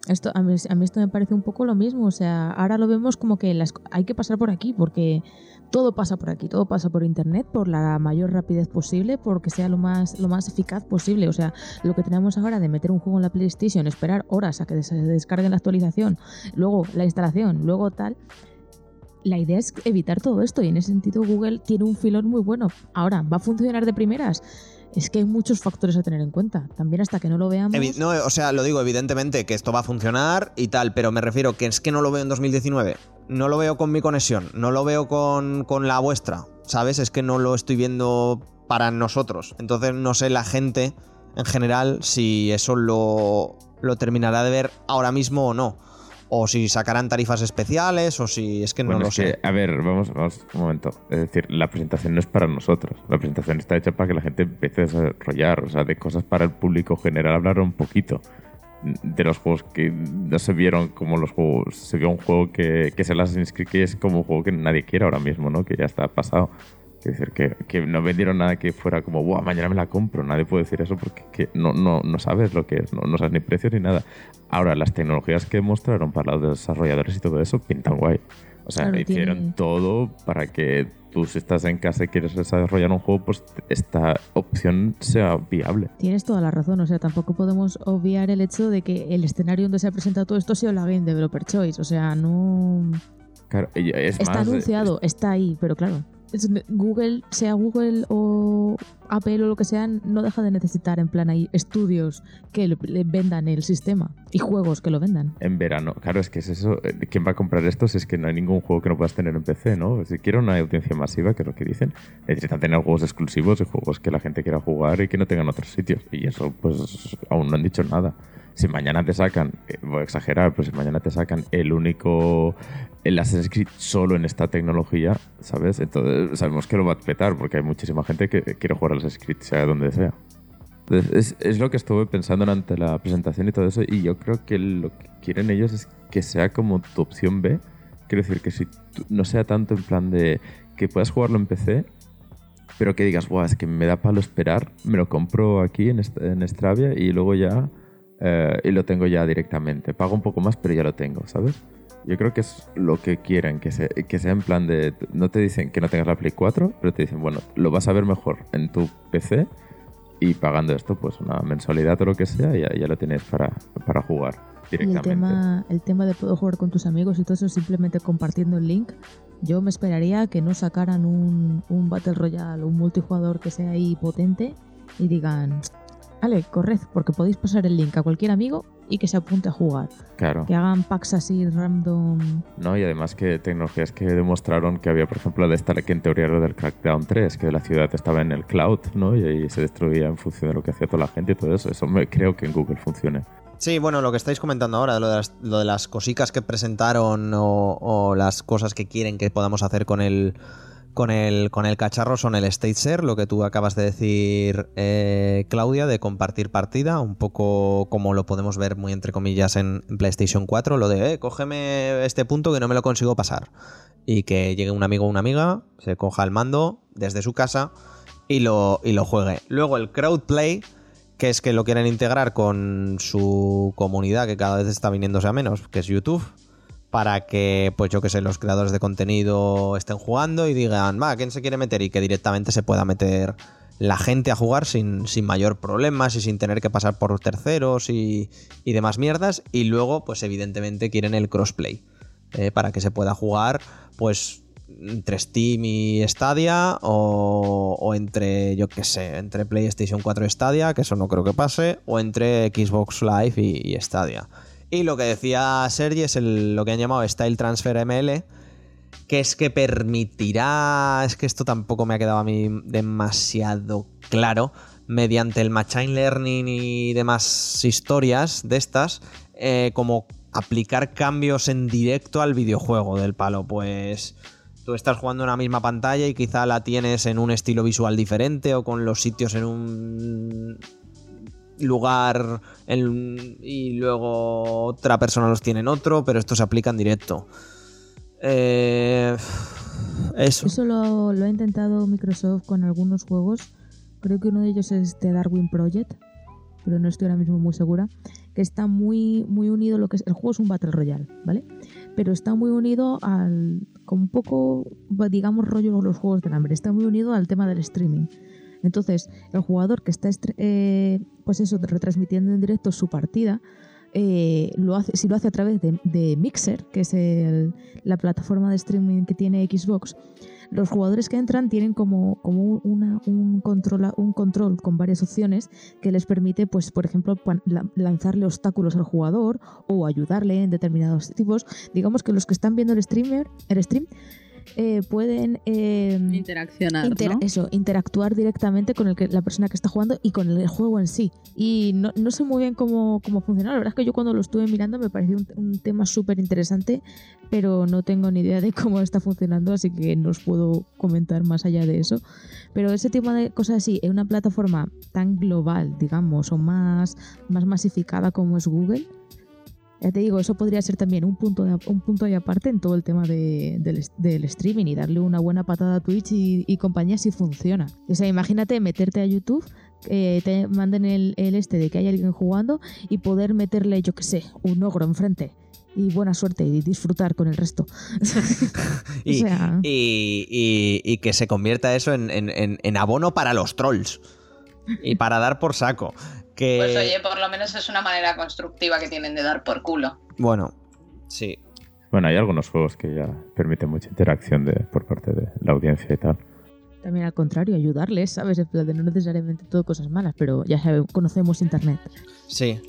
Esto, a, mí, a mí esto me parece un poco lo mismo. O sea, ahora lo vemos como que las, hay que pasar por aquí, porque todo pasa por aquí, todo pasa por internet, por la mayor rapidez posible, porque sea lo más, lo más eficaz posible. O sea, lo que tenemos ahora de meter un juego en la PlayStation, esperar horas a que se descargue la actualización, luego la instalación, luego tal. La idea es evitar todo esto y en ese sentido Google tiene un filón muy bueno. Ahora, ¿va a funcionar de primeras? Es que hay muchos factores a tener en cuenta. También hasta que no lo veamos. No, o sea, lo digo evidentemente que esto va a funcionar y tal, pero me refiero que es que no lo veo en 2019. No lo veo con mi conexión, no lo veo con, con la vuestra, ¿sabes? Es que no lo estoy viendo para nosotros. Entonces no sé la gente en general si eso lo, lo terminará de ver ahora mismo o no. O si sacarán tarifas especiales, o si es que no Bueno, lo es sé. que, a ver, vamos, vamos un momento. Es decir, la presentación no es para nosotros. La presentación está hecha para que la gente empiece a desarrollar. O sea, de cosas para el público general hablar un poquito. De los juegos que no se vieron como los juegos. Se vio un juego que, que es el Assassin's Creed, que es como un juego que nadie quiere ahora mismo, ¿no? Que ya está pasado. Es decir, que, que no vendieron nada que fuera como, Buah, mañana me la compro. Nadie puede decir eso porque que no, no, no sabes lo que es, no, no sabes ni precios ni nada. Ahora, las tecnologías que mostraron para los desarrolladores y todo eso pintan guay. O sea, Claro, hicieron tiene- todo para que tú, si estás en casa y quieres desarrollar un juego, pues esta opción sea viable. Tienes toda la razón, o sea, tampoco podemos obviar el hecho de que el escenario donde se ha presentado todo esto ha sido la Game Developer Choice, o sea, no... Claro, es está más, anunciado, está ahí, pero claro, es- Google, sea Google o Apple o lo que sean, no deja de necesitar en plan ahí estudios que le, vendan el sistema y juegos que lo vendan. En verano, claro, es que es eso. eh, ¿Quién va a comprar esto si es que no hay ningún juego que no puedas tener en PC, ¿no? Si quiero una audiencia masiva, que es lo que dicen, necesitan tener juegos exclusivos y juegos que la gente quiera jugar y que no tengan otros sitios. Y eso, pues, aún no han dicho nada. Si mañana te sacan, eh, voy a exagerar, pero si mañana te sacan el único el Assassin's Creed solo en esta tecnología, ¿sabes? Entonces sabemos que lo va a petar porque hay muchísima gente que quiere jugar al Assassin's Creed sea donde sea. Entonces, Es, es lo que estuve pensando durante la presentación y todo eso, y yo creo que lo que quieren ellos es que sea como tu opción B. Quiero decir que si no sea tanto en plan de que puedas jugarlo en PC, pero que digas, guau, es que me da palo esperar, me lo compro aquí en, Est- en Stravia y luego ya, eh, y lo tengo ya directamente. Pago un poco más, pero ya lo tengo, ¿sabes? Yo creo que es lo que quieren, que, se- que sea en plan de... No te dicen que no tengas la Play 4, pero te dicen, bueno, lo vas a ver mejor en tu PC y pagando esto, pues una mensualidad o lo que sea, ya, ya lo tienes para, para jugar Y el directamente. tema, el tema de poder jugar con tus amigos y todo eso simplemente compartiendo el link, yo me esperaría que no sacaran un, un Battle Royale o un multijugador que sea ahí potente y digan, vale, corred, porque podéis pasar el link a cualquier amigo y que se apunte a jugar. Claro. Que hagan packs así random. ¿no? Y además que tecnologías que demostraron que había, por ejemplo, de esta que en teoría era del Crackdown 3, que la ciudad estaba en el cloud, ¿no? Y ahí se destruía en función de lo que hacía toda la gente y todo eso. Eso me, creo que en Google funcione. Sí, bueno, lo que estáis comentando ahora, lo de las, lo de las cosicas que presentaron o, o las cosas que quieren que podamos hacer con el, con el, con el cacharro son el state share, lo que tú acabas de decir, eh, Claudia, de compartir partida, un poco como lo podemos ver muy entre comillas en, en PlayStation 4, lo de, eh, cógeme este punto que no me lo consigo pasar. Y que llegue un amigo o una amiga, se coja el mando desde su casa y lo, y lo juegue. Luego el crowdplay, que es que lo quieren integrar con su comunidad que cada vez está viniéndose a menos, que es YouTube, para que, pues yo que sé, los creadores de contenido estén jugando y digan, va, ¿quién se quiere meter? Y que directamente se pueda meter la gente a jugar sin, sin mayor problemas y sin tener que pasar por terceros y, y demás mierdas. Y luego, pues evidentemente quieren el crossplay, eh, para que se pueda jugar, pues entre Steam y Stadia o, o entre, yo qué sé, entre PlayStation 4 y Stadia, que eso no creo que pase, o entre Xbox Live y, y Stadia. Y lo que decía Sergi es lo que han llamado Style Transfer ML, que es que permitirá, es que esto tampoco me ha quedado a mí demasiado claro, mediante el Machine Learning y demás historias de estas, eh, como aplicar cambios en directo al videojuego del palo, pues tú estás jugando en una misma pantalla y quizá la tienes en un estilo visual diferente o con los sitios en un lugar en- y luego otra persona los tiene en otro, pero esto se aplica en directo. Eh, eso. Eso lo, ha intentado Microsoft con algunos juegos. Creo que uno de ellos es The Darwin Project, pero no estoy ahora mismo muy segura. Que está muy, muy unido lo que es. El juego es un Battle Royale, ¿vale? Pero está muy unido al. Con un poco, digamos, rollo los juegos del hambre. Está muy unido al tema del streaming. Entonces, el jugador que está eh, pues eso, retransmitiendo en directo su partida, eh, lo hace, si lo hace a través de, Mixer, que es la plataforma de streaming que tiene Xbox, los jugadores que entran tienen como, como una- un, control, un control con varias opciones que les permite, pues, por ejemplo, lanzarle obstáculos al jugador o ayudarle en determinados tipos. Digamos que los que están viendo el streamer, el stream, eh, pueden eh, Interaccionar, Inter- ¿no? Eso, interactuar directamente con el que, la persona que está jugando y con el juego en sí. Y no, no sé muy bien cómo, cómo funciona. La verdad es que yo cuando lo estuve mirando me pareció un, un tema súper interesante, pero no tengo ni idea de cómo está funcionando, así que no os puedo comentar más allá de eso. Pero ese tipo de cosas así, en una plataforma tan global, digamos, o más, más masificada como es Google, ya te digo, eso podría ser también un punto de, un punto y aparte en todo el tema de- del, del streaming y darle una buena patada a Twitch y, y compañía si funciona. O sea, imagínate meterte a YouTube, eh, te manden el, el este de que hay alguien jugando y poder meterle, yo qué sé, un ogro enfrente. Y buena suerte y disfrutar con el resto. Y, o sea, y- y- y que se convierta eso en, en- en- en abono para los trolls. Y para dar por saco. Que, Pues oye, por lo menos es una manera constructiva que tienen de dar por culo. Bueno, sí. Bueno, hay algunos juegos que ya permiten mucha interacción de, por parte de la audiencia y tal. También al contrario, ayudarles, ¿sabes? En plan de no necesariamente todo cosas malas, pero ya sabemos, conocemos Internet. Sí.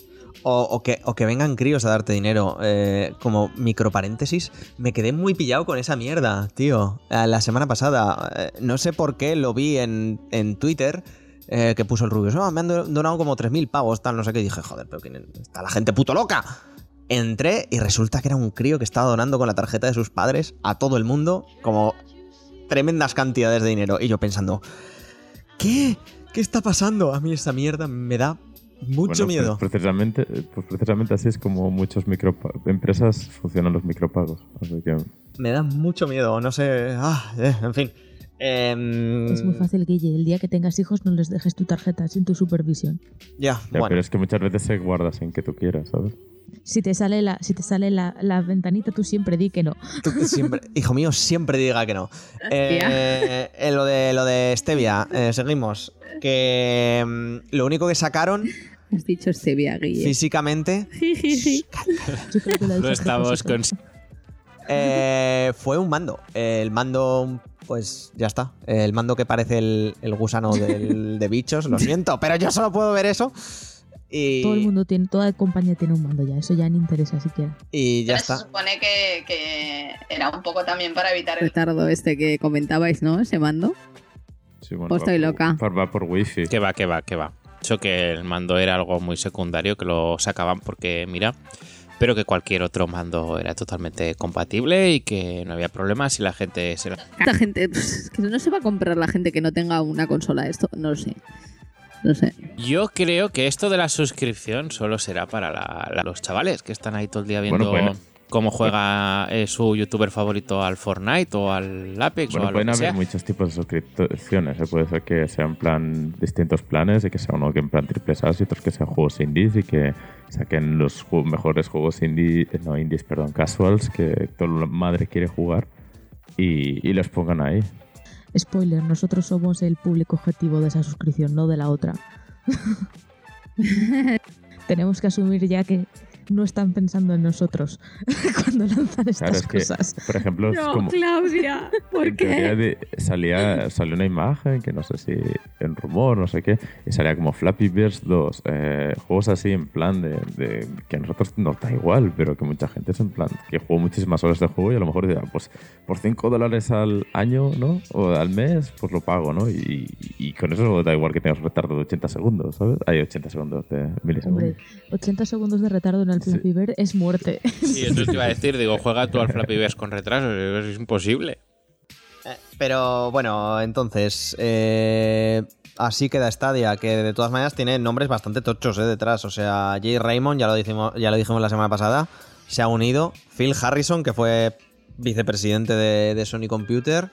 O, o que, o que vengan críos a darte dinero. Eh, como microparéntesis, me quedé muy pillado con esa mierda, tío. Eh, La semana pasada. Eh, no sé por qué lo vi en, en Twitter. Eh, que puso el Rubius. "Ah, me han do- donado como 3.000 pavos, tal, no sé qué. Y dije, joder, pero ¿quién está la gente puto loca? Entré y resulta que era un crío que estaba donando con la tarjeta de sus padres a todo el mundo como tremendas cantidades de dinero. Y yo pensando, ¿qué? ¿Qué está pasando? A mí esta mierda me da mucho Bueno, miedo. Pues precisamente, pues precisamente así es como muchas empresas funcionan los micropagos. Así que Me da mucho miedo, no sé. Ah, eh, en fin. Em, Es muy fácil, Guille. El día que tengas hijos no les dejes tu tarjeta sin tu supervisión. Ya, Ya, bueno. pero es que muchas veces se guarda sin que tú quieras, ¿sabes? Si te sale la, si te sale la, la ventanita, tú siempre di que no. Tú siempre, hijo mío, siempre diga que no. Eh, eh, lo, de, lo de Stevia, eh, seguimos. Que mm, lo único que sacaron Has dicho Stevia, Guille. físicamente No estamos con... eh, fue un mando. El mando, pues ya está. El mando que parece el, el gusano del- de bichos, lo siento, pero yo solo puedo ver eso. Y, Todo el mundo tiene, toda compañía tiene un mando ya. Eso ya ni interesa siquiera. y ya Pero Se está. supone que, que era un poco también para evitar el retardo este que comentabais, ¿no? Ese mando. Sí, bueno, Pues estoy loca. por- Va por wifi. Que va, que va, que va. Eso que el mando era algo muy secundario, que lo sacaban porque, mira, pero que cualquier otro mando era totalmente compatible y que no había problemas y la gente se la... La gente, pues, que no se va a comprar la gente que no tenga una consola esto, no lo sé. No sé. Yo creo que esto de la suscripción solo será para la- la- los chavales que están ahí todo el día viendo Bueno, bueno. Cómo juega eh, su youtuber favorito al Fortnite o al Apex Bueno, o a lo pueden que haber sea. muchos tipos de suscripciones. ¿eh? Puede ser que sean plan distintos planes y que sea uno que en plan triple A y otros que sean juegos indies y que saquen los ju- mejores juegos indie, eh, no indies, perdón, casuals que toda la madre quiere jugar y, y los pongan ahí. Spoiler, nosotros somos el público objetivo de esa suscripción, no de la otra. Tenemos que asumir ya que no están pensando en nosotros cuando lanzan estas Claro, es que, cosas. por ejemplo, es como... Claudia, ¿por de- salía, salió una imagen que no sé si en rumor, no sé qué, y salía como Flappy Birds 2, eh, juegos así en plan de, de que a nosotros nos da igual, pero que mucha gente es en plan que jugó muchísimas horas de juego y a lo mejor dirá, pues por 5 dólares al año, ¿no? O al mes, pues lo pago, ¿no? Y, y con eso da igual que tengas retardo de 80 segundos, ¿sabes? Hay 80 segundos de milisegundos. Hombre, 80 segundos de retardo en el Sí. Flappy Bird es muerte. Sí, eso te iba a decir, digo, juega tú al Flappy Bird con retraso, es imposible. Eh, Pero bueno, entonces. eh, así queda Stadia, que de todas maneras tiene nombres bastante tochos eh, detrás. O sea, Jay Raymond, ya lo, dijimos, ya lo dijimos la semana pasada, se ha unido. Phil Harrison, que fue vicepresidente de, de Sony Computer.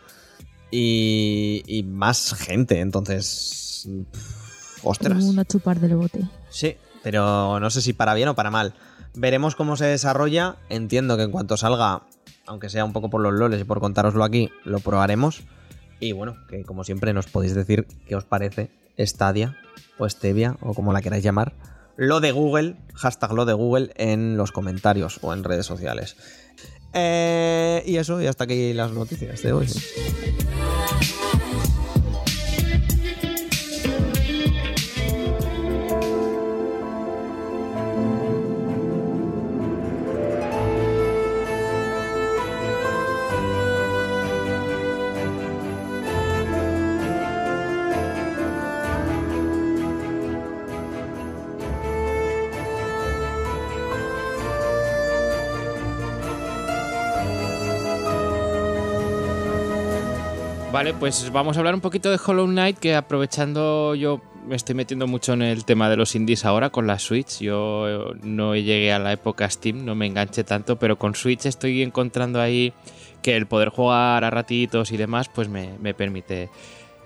Y, y más gente. Entonces. pff, ostras. Una chupar del bote. Sí, pero no sé si para bien o para mal. Veremos cómo se desarrolla. Entiendo que en cuanto salga, aunque sea un poco por los loles y por contároslo aquí, lo probaremos. Y bueno, que como siempre nos podéis decir qué os parece Stadia o Stevia o como la queráis llamar. Lo de Google, hashtag lo de Google en los comentarios o en redes sociales. Eh, y eso, y hasta aquí las noticias de hoy. Vale, pues vamos a hablar un poquito de Hollow Knight, que aprovechando yo me estoy metiendo mucho en el tema de los indies ahora con la Switch. Yo eh, no llegué a la época Steam, no me enganché tanto, pero con Switch estoy encontrando ahí que el poder jugar a ratitos y demás, pues me, me permite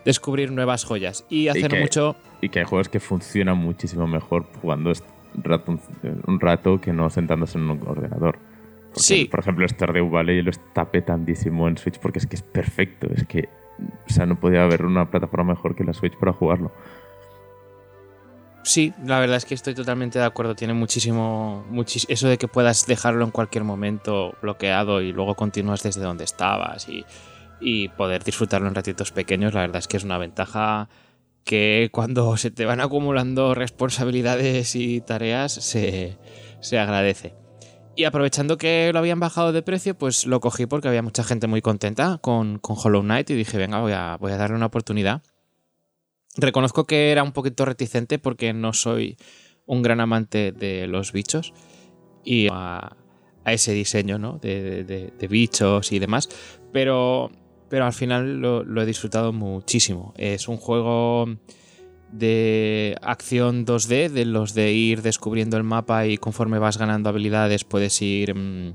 descubrir nuevas joyas. Y hacer que- mucho... Y que hay juegos que funcionan muchísimo mejor jugando rato- un rato que no sentándose en un ordenador. Porque, Sí. Por ejemplo, Stardew Valley lo está petandísimo en Switch porque es que es perfecto. Es que, o sea, no podía haber una plataforma mejor que la Switch para jugarlo. sí, la verdad es que estoy totalmente de acuerdo. Tiene muchísimo, muchis- Eso de que puedas dejarlo en cualquier momento bloqueado y luego continúas desde donde estabas y, y poder disfrutarlo en ratitos pequeños, la verdad es que es una ventaja que cuando se te van acumulando responsabilidades y tareas se, se agradece. Y aprovechando que lo habían bajado de precio, pues lo cogí porque había mucha gente muy contenta con, con Hollow Knight y dije, venga, voy a, voy a darle una oportunidad. Reconozco que era un poquito reticente porque no soy un gran amante de los bichos y a, a ese diseño ¿no? de, de- bichos y demás, pero, pero al final lo he disfrutado muchísimo. Es un juego de acción 2D, de los de ir descubriendo el mapa y conforme vas ganando habilidades puedes ir mm,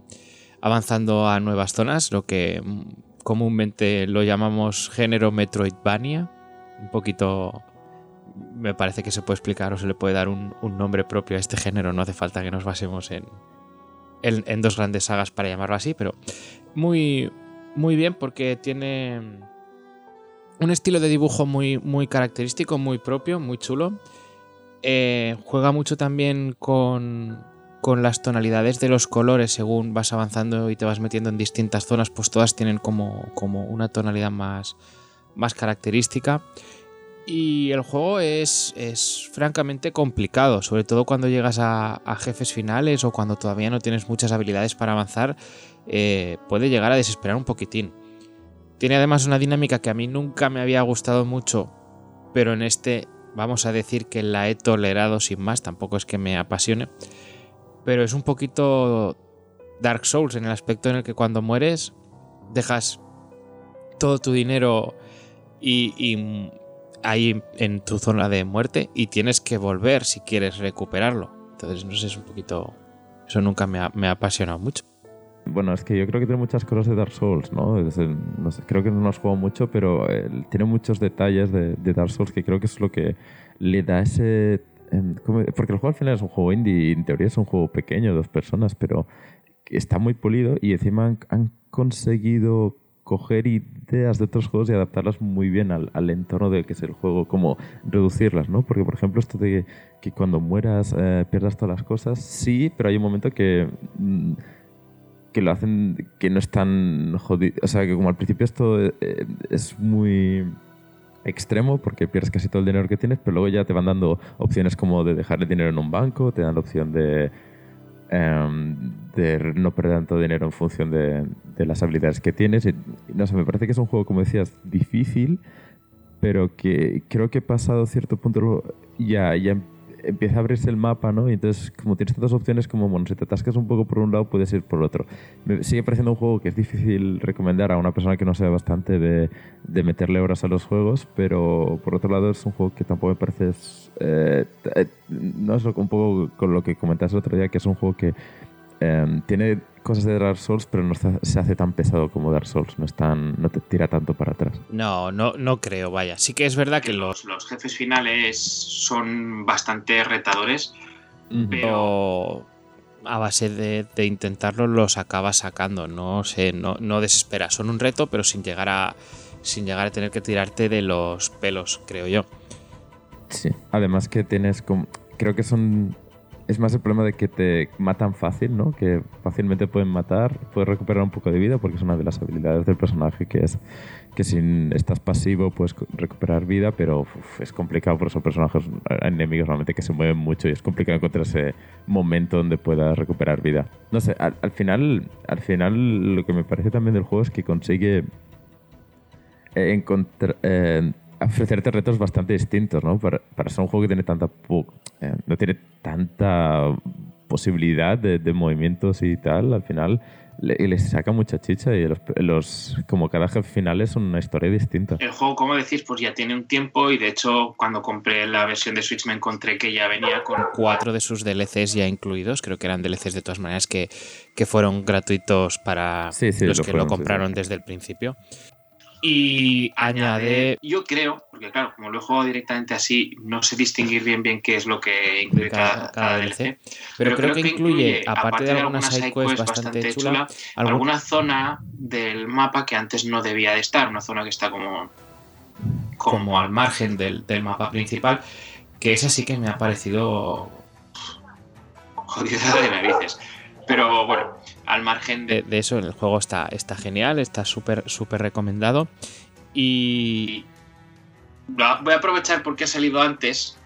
avanzando a nuevas zonas, lo que mm, comúnmente lo llamamos género Metroidvania. Un poquito me parece que se puede explicar o se le puede dar un, nombre propio a este género, no hace falta que nos basemos en, en, en dos grandes sagas para llamarlo así, pero muy, muy bien porque tiene un estilo de dibujo muy, muy característico, muy propio, muy chulo. Eh, juega mucho también con, con las tonalidades de los colores según vas avanzando y te vas metiendo en distintas zonas, pues todas tienen como, como una tonalidad más, más característica. Y el juego es, es francamente complicado, sobre todo cuando llegas a, jefes finales o cuando todavía no tienes muchas habilidades para avanzar, eh, puede llegar a desesperar un poquitín. Tiene además una dinámica que a mí nunca me había gustado mucho, pero en este vamos a decir que la he tolerado sin más, tampoco es que me apasione, pero es un poquito Dark Souls en el aspecto en el que cuando mueres dejas todo tu dinero y, ahí en tu zona de muerte y tienes que volver si quieres recuperarlo. Entonces, no sé, es un poquito... Eso nunca me me ha apasionado mucho. Bueno, es que yo creo que tiene muchas cosas de Dark Souls, ¿no? Creo que no has jugado mucho, pero eh, tiene muchos detalles de, Dark Souls que creo que es lo que le da ese... em. Porque el juego al final es un juego indie, y en teoría es un juego pequeño, dos personas, pero está muy polido y encima han, conseguido coger ideas de otros juegos y adaptarlas muy bien al, al entorno del que es el juego, como reducirlas, ¿no? Porque, por ejemplo, esto de que cuando mueras eh, pierdas todas las cosas, sí, pero hay un momento que... mm, que lo hacen que no es tan jodido. O sea, que como al principio esto eh, es muy extremo porque pierdes casi todo el dinero que tienes, pero luego ya te van dando opciones como de dejar el dinero en un banco, te dan la opción de, em, de no perder tanto dinero en función de, de las habilidades que tienes. No sé, me parece que es un juego, como decías, difícil, pero que creo que pasado cierto punto ya, ya empieza a abrirse el mapa, ¿no? Y entonces, como tienes tantas opciones, como bueno, si te atascas un poco por un lado, puedes ir por otro. Me sigue pareciendo un juego que es difícil recomendar a una persona que no sea bastante de, de meterle horas a los juegos, pero por otro lado es un juego que tampoco me parece... eh, eh, no es un poco con lo que comentaste el otro día, que es un juego que eh, tiene cosas de Dark Souls, pero no se hace tan pesado como Dark Souls, no, es tan, no te tira tanto para atrás. No, no, no creo, vaya. Sí que es verdad que los, los jefes finales son bastante retadores, pero a base de, de intentarlo los acabas sacando. No sé, no, no desespera. Son un reto, pero sin llegar a. sin llegar a tener que tirarte de los pelos, creo yo. Sí. Además que tienes como... Creo que son... Es más el problema de que te matan fácil, ¿no? Que fácilmente pueden matar, puedes recuperar un poco de vida porque es una de las habilidades del personaje que es que si estás pasivo puedes recuperar vida, pero es complicado por esos personajes hay enemigos realmente que se mueven mucho y es complicado encontrar ese momento donde puedas recuperar vida. No sé, al, al final, al final lo que me parece también del juego es que consigue eh, encontrar, eh, ofrecerte retos bastante distintos, ¿no? Para, para ser un juego que tiene tanta eh, no tiene tanta posibilidad de, de movimientos y tal, al final le, le saca mucha chicha y los, los como cada jefe final es una historia distinta. El juego, como decís, pues ya tiene un tiempo y de hecho cuando compré la versión de Switch me encontré que ya venía con cuatro de sus DLCs ya incluidos. Creo que eran DLCs de todas maneras que, que fueron gratuitos para Sí, sí, los lo que fueron, lo compraron sí. desde el principio. Y añade, yo creo, porque claro, como lo he jugado directamente así, no sé distinguir bien bien qué es lo que incluye cada, cada DLC. Pero, creo, que, incluye, aparte de algunas sidequests bastante chula, alguna zona del mapa que antes no debía de estar, una zona que está como, como al margen del, del mapa principal, que esa sí que me ha parecido jodida de narices. Pero bueno, al margen de, de eso, el juego está, está genial, está súper súper recomendado. Y voy a aprovechar porque ha salido antes,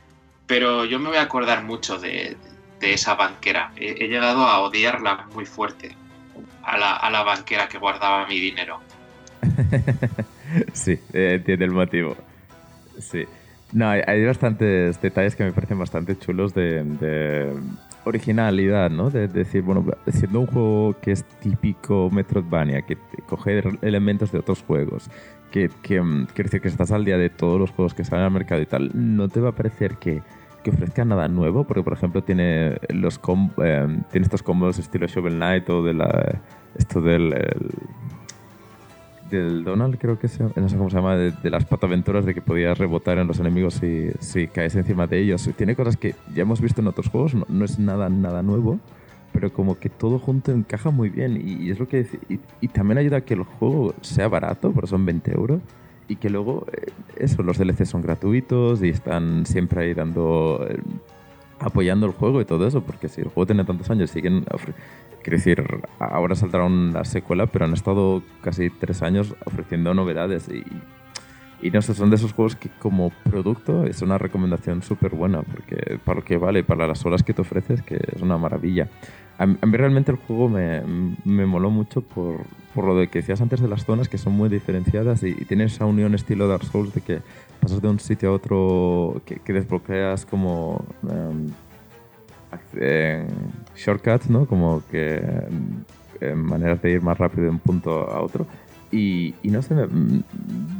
pero yo me voy a acordar mucho de, de esa banquera. He, he, llegado a odiarla muy fuerte, a la, a la banquera que guardaba mi dinero. sí, eh, entiendo el motivo. Sí. No, hay, hay, bastantes detalles que me parecen bastante chulos de, de originalidad, ¿no? De, de, decir, bueno, siendo un juego que es típico Metroidvania, que coge elementos de otros juegos, que, que um, quiere decir que estás al día de todos los juegos que salen al mercado y tal, no te va a parecer que, que ofrezca nada nuevo, porque por ejemplo tiene los com eh, tiene estos combos estilo Shovel Knight o de la esto del el, del Donald, creo que se, no sé cómo se llama, de, de, las pataventuras de que podías rebotar en los enemigos si, si caes encima de ellos. Tiene cosas que ya hemos visto en otros juegos, no, no es nada, nada nuevo, pero como que todo junto encaja muy bien y, y es lo que y, y, también ayuda a que el juego sea barato, porque son 20 euros, y que luego, eh, eso, los DLC son gratuitos y están siempre ahí dando... Eh, apoyando el juego y todo eso, porque si el juego tiene tantos años, siguen Quiero decir, ahora saldrá una secuela, pero han estado casi tres años ofreciendo novedades y, y no sé, son de esos juegos que como producto es una recomendación súper buena, porque para lo que vale, para las horas que te ofreces, que es una maravilla. A mí, realmente el juego me, me moló mucho por, por, lo de que decías antes de las zonas, que son muy diferenciadas y, y esa unión estilo Dark Souls de que pasas de un sitio a otro, que, que desbloqueas como... Um, shortcuts, ¿no? Como que eh, maneras de ir más rápido de un punto a otro. Y, y, no sé,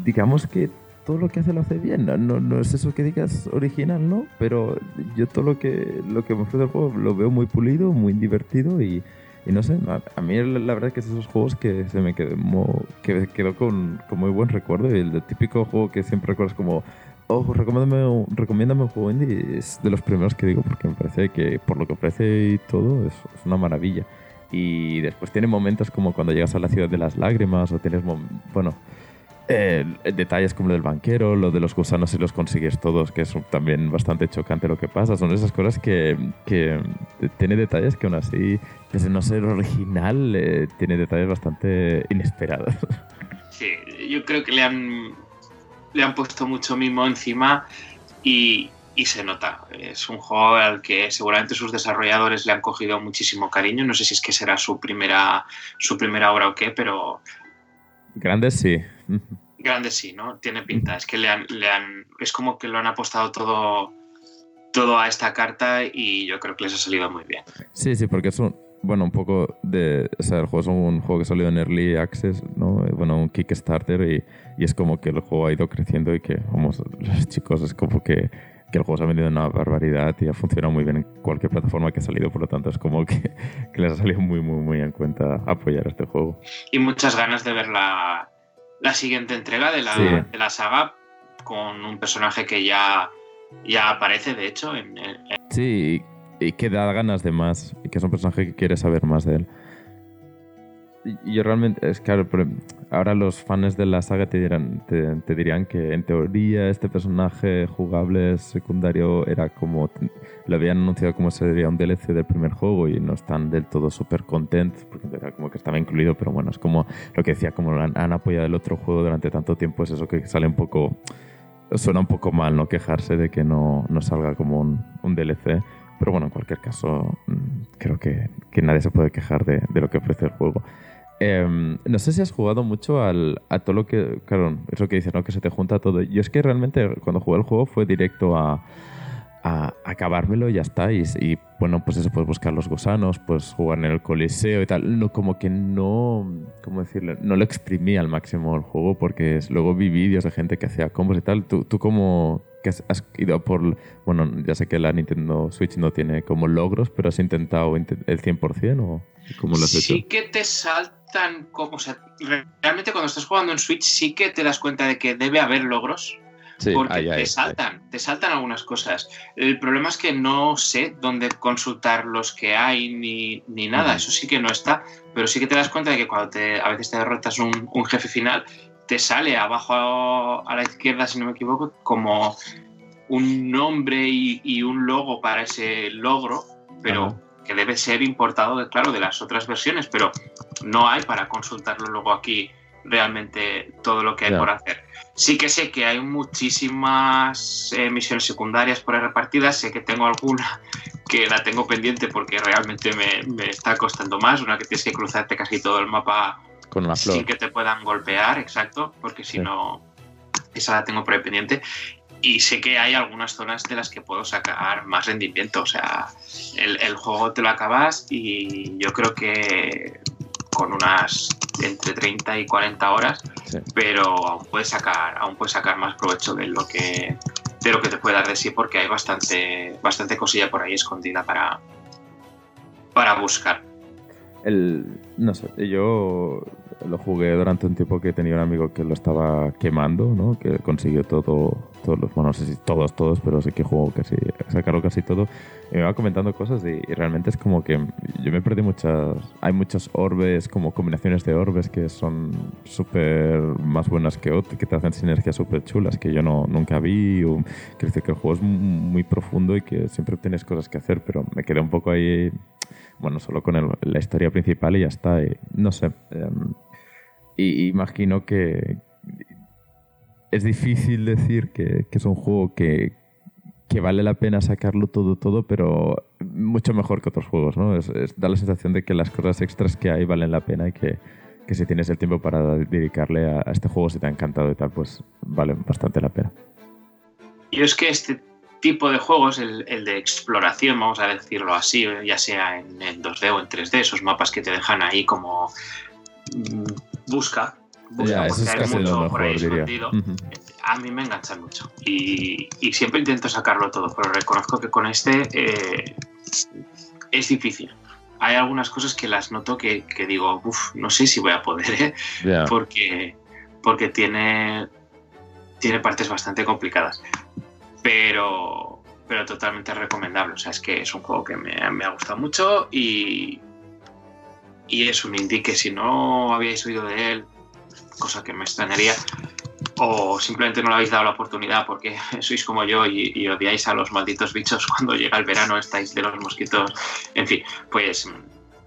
digamos que todo lo que hace lo hace bien. No, no, no, es eso que digas original, ¿no? Pero yo todo lo que, lo que me ofrece el juego lo veo muy pulido, muy divertido y, y no sé, a, mí la verdad que es esos juegos que se me quedó, que quedó con, muy buen recuerdo y el típico juego que siempre recuerdas como Oh, recomiéndame, recomiéndame un juego indie. Es de los primeros que digo porque me parece que por lo que ofrece y todo es, es una maravilla. Y después tiene momentos como cuando llegas a la ciudad de las lágrimas o tienes, bueno, eh, detalles como lo del banquero, lo de los gusanos si los consigues todos, que es también bastante chocante lo que pasa. Son esas cosas que, que tiene detalles que aún así, a no ser original, eh, tiene detalles bastante inesperados. Sí, yo creo que le han le han puesto mucho mimo encima y, y, se nota. Es un juego al que seguramente sus desarrolladores le han cogido muchísimo cariño. No sé si es que será su primera, su primera obra o qué, pero... Grandes sí. Grandes sí, ¿no? Tiene pinta. Es que le han, le han, es como que lo han apostado todo, todo a esta carta y yo creo que les ha salido muy bien. Sí, sí, porque es un, bueno, un poco de. O sea, el juego es un juego que salió en Early Access, ¿no? Bueno, un Kickstarter y, y es como que el juego ha ido creciendo y que, vamos, los chicos, es como que, que el juego se ha vendido una barbaridad y ha funcionado muy bien en cualquier plataforma que ha salido, por lo tanto, es como que, que les ha salido muy, muy, muy en cuenta apoyar este juego. Y muchas ganas de ver la, la siguiente entrega de la, sí. de la saga con un personaje que ya, ya aparece, de hecho, en, en... Sí, y que da ganas de más, y que es un personaje que quiere saber más de él. Yo realmente, es claro, ahora los fans de la saga te, dirán, te, te, dirían que en teoría este personaje jugable secundario era como, lo habían anunciado como sería un DLC del primer juego y no están del todo súper contentos porque era como que estaba incluido, pero bueno, es como lo que decía, como han, han apoyado el otro juego durante tanto tiempo, es eso que sale un poco, suena un poco mal, ¿no? Quejarse de que no, no salga como un, un DLC. Pero bueno, en cualquier caso, mm, creo que, que nadie se puede quejar de, de, lo que ofrece el juego. Eh, no sé si has jugado mucho al, a todo lo que. Claro, es lo que dices, ¿no? Que se te junta todo. Yo es que realmente cuando jugué el juego fue directo a, acabármelo y ya está. Y, bueno, pues eso, puedes buscar los gusanos, pues jugar en el coliseo y tal. No, como que no. ¿Cómo decirlo? No lo exprimí al máximo el juego porque luego vi vídeos de gente que hacía combos y tal. ¿Tú, tú cómo, que has, has, ido por... Bueno, ya sé que la Nintendo Switch no tiene como logros, pero has intentado el 100% o cómo lo has hecho? Sí que te saltan como... O sea, realmente cuando estás jugando en Switch sí que te das cuenta de que debe haber logros. Sí, porque ay, te ay, saltan, te saltan algunas cosas. El problema es que no sé dónde consultar los que hay ni, ni nada, uh -huh. eso sí que no está, pero sí que te das cuenta de que cuando te, a veces te derrotas un, un jefe final, te sale abajo a la izquierda, si no me equivoco, como un nombre y, y un logo para ese logro, pero. Que debe ser importado, de, claro, de las otras versiones, pero no hay para consultarlo luego aquí realmente todo lo que hay por hacer. Sí que sé que hay muchísimas eh, misiones secundarias por ahí repartidas, sé que tengo alguna que la tengo pendiente porque realmente me, me está costando más, una que tienes que cruzarte casi todo el mapa Con una flor. sin que te puedan golpear, exacto, porque si Sí. no, esa la tengo por ahí pendiente. Y sé que hay algunas zonas de las que puedo sacar más rendimiento. O sea, el, el juego te lo acabas y yo creo que con unas entre 30 y 40 horas, Sí. pero aún puedes sacar, aún puedes sacar más provecho de lo que de lo que te puede dar de sí porque hay bastante, bastante cosilla por ahí escondida para, para buscar. El, no sé, yo lo jugué durante un tiempo que tenía un amigo que lo estaba quemando, ¿no? Que consiguió todo, todos los, bueno, no sé si todos, todos, pero sí que jugó casi, sacaron casi todo. Y me va comentando cosas y, y realmente es como que yo me perdí muchas, hay muchos orbes, como combinaciones de orbes que son súper más buenas que otras, que te hacen sinergias súper chulas que yo no, nunca vi. O, que el juego es muy profundo y que siempre tienes cosas que hacer, pero me quedé un poco ahí bueno, solo con el- la historia principal y ya está. no sé. em, y imagino que es difícil decir que, es un juego que, que vale la pena sacarlo todo, todo, pero mucho mejor que otros juegos, ¿no? Da la sensación de que las cosas extras que hay valen la pena y que, que si tienes el tiempo para dedicarle a, a este juego, si te ha encantado y tal, pues vale bastante la pena. Yo es que este tipo de juegos, el, el de exploración, vamos a decirlo así, ya sea en, en 2D o en 3D, esos mapas que te dejan ahí como mm, busca, busca porque es hay mucho lo por ahí mejor, escondido. A mí me enganchan mucho y, y siempre intento sacarlo todo, pero reconozco que con este eh, es difícil. Hay algunas cosas que las noto que, que digo, uff, no sé si voy a poder, ¿eh? Porque, porque tiene, tiene partes bastante complicadas. Pero, pero totalmente recomendable. O sea, es que es un juego que me, me ha gustado mucho y, y es un indie que si no habíais oído de él, cosa que me extrañaría, o simplemente no le habéis dado la oportunidad porque sois como yo y, y odiáis a los malditos bichos cuando llega el verano, estáis de los mosquitos, en fin, pues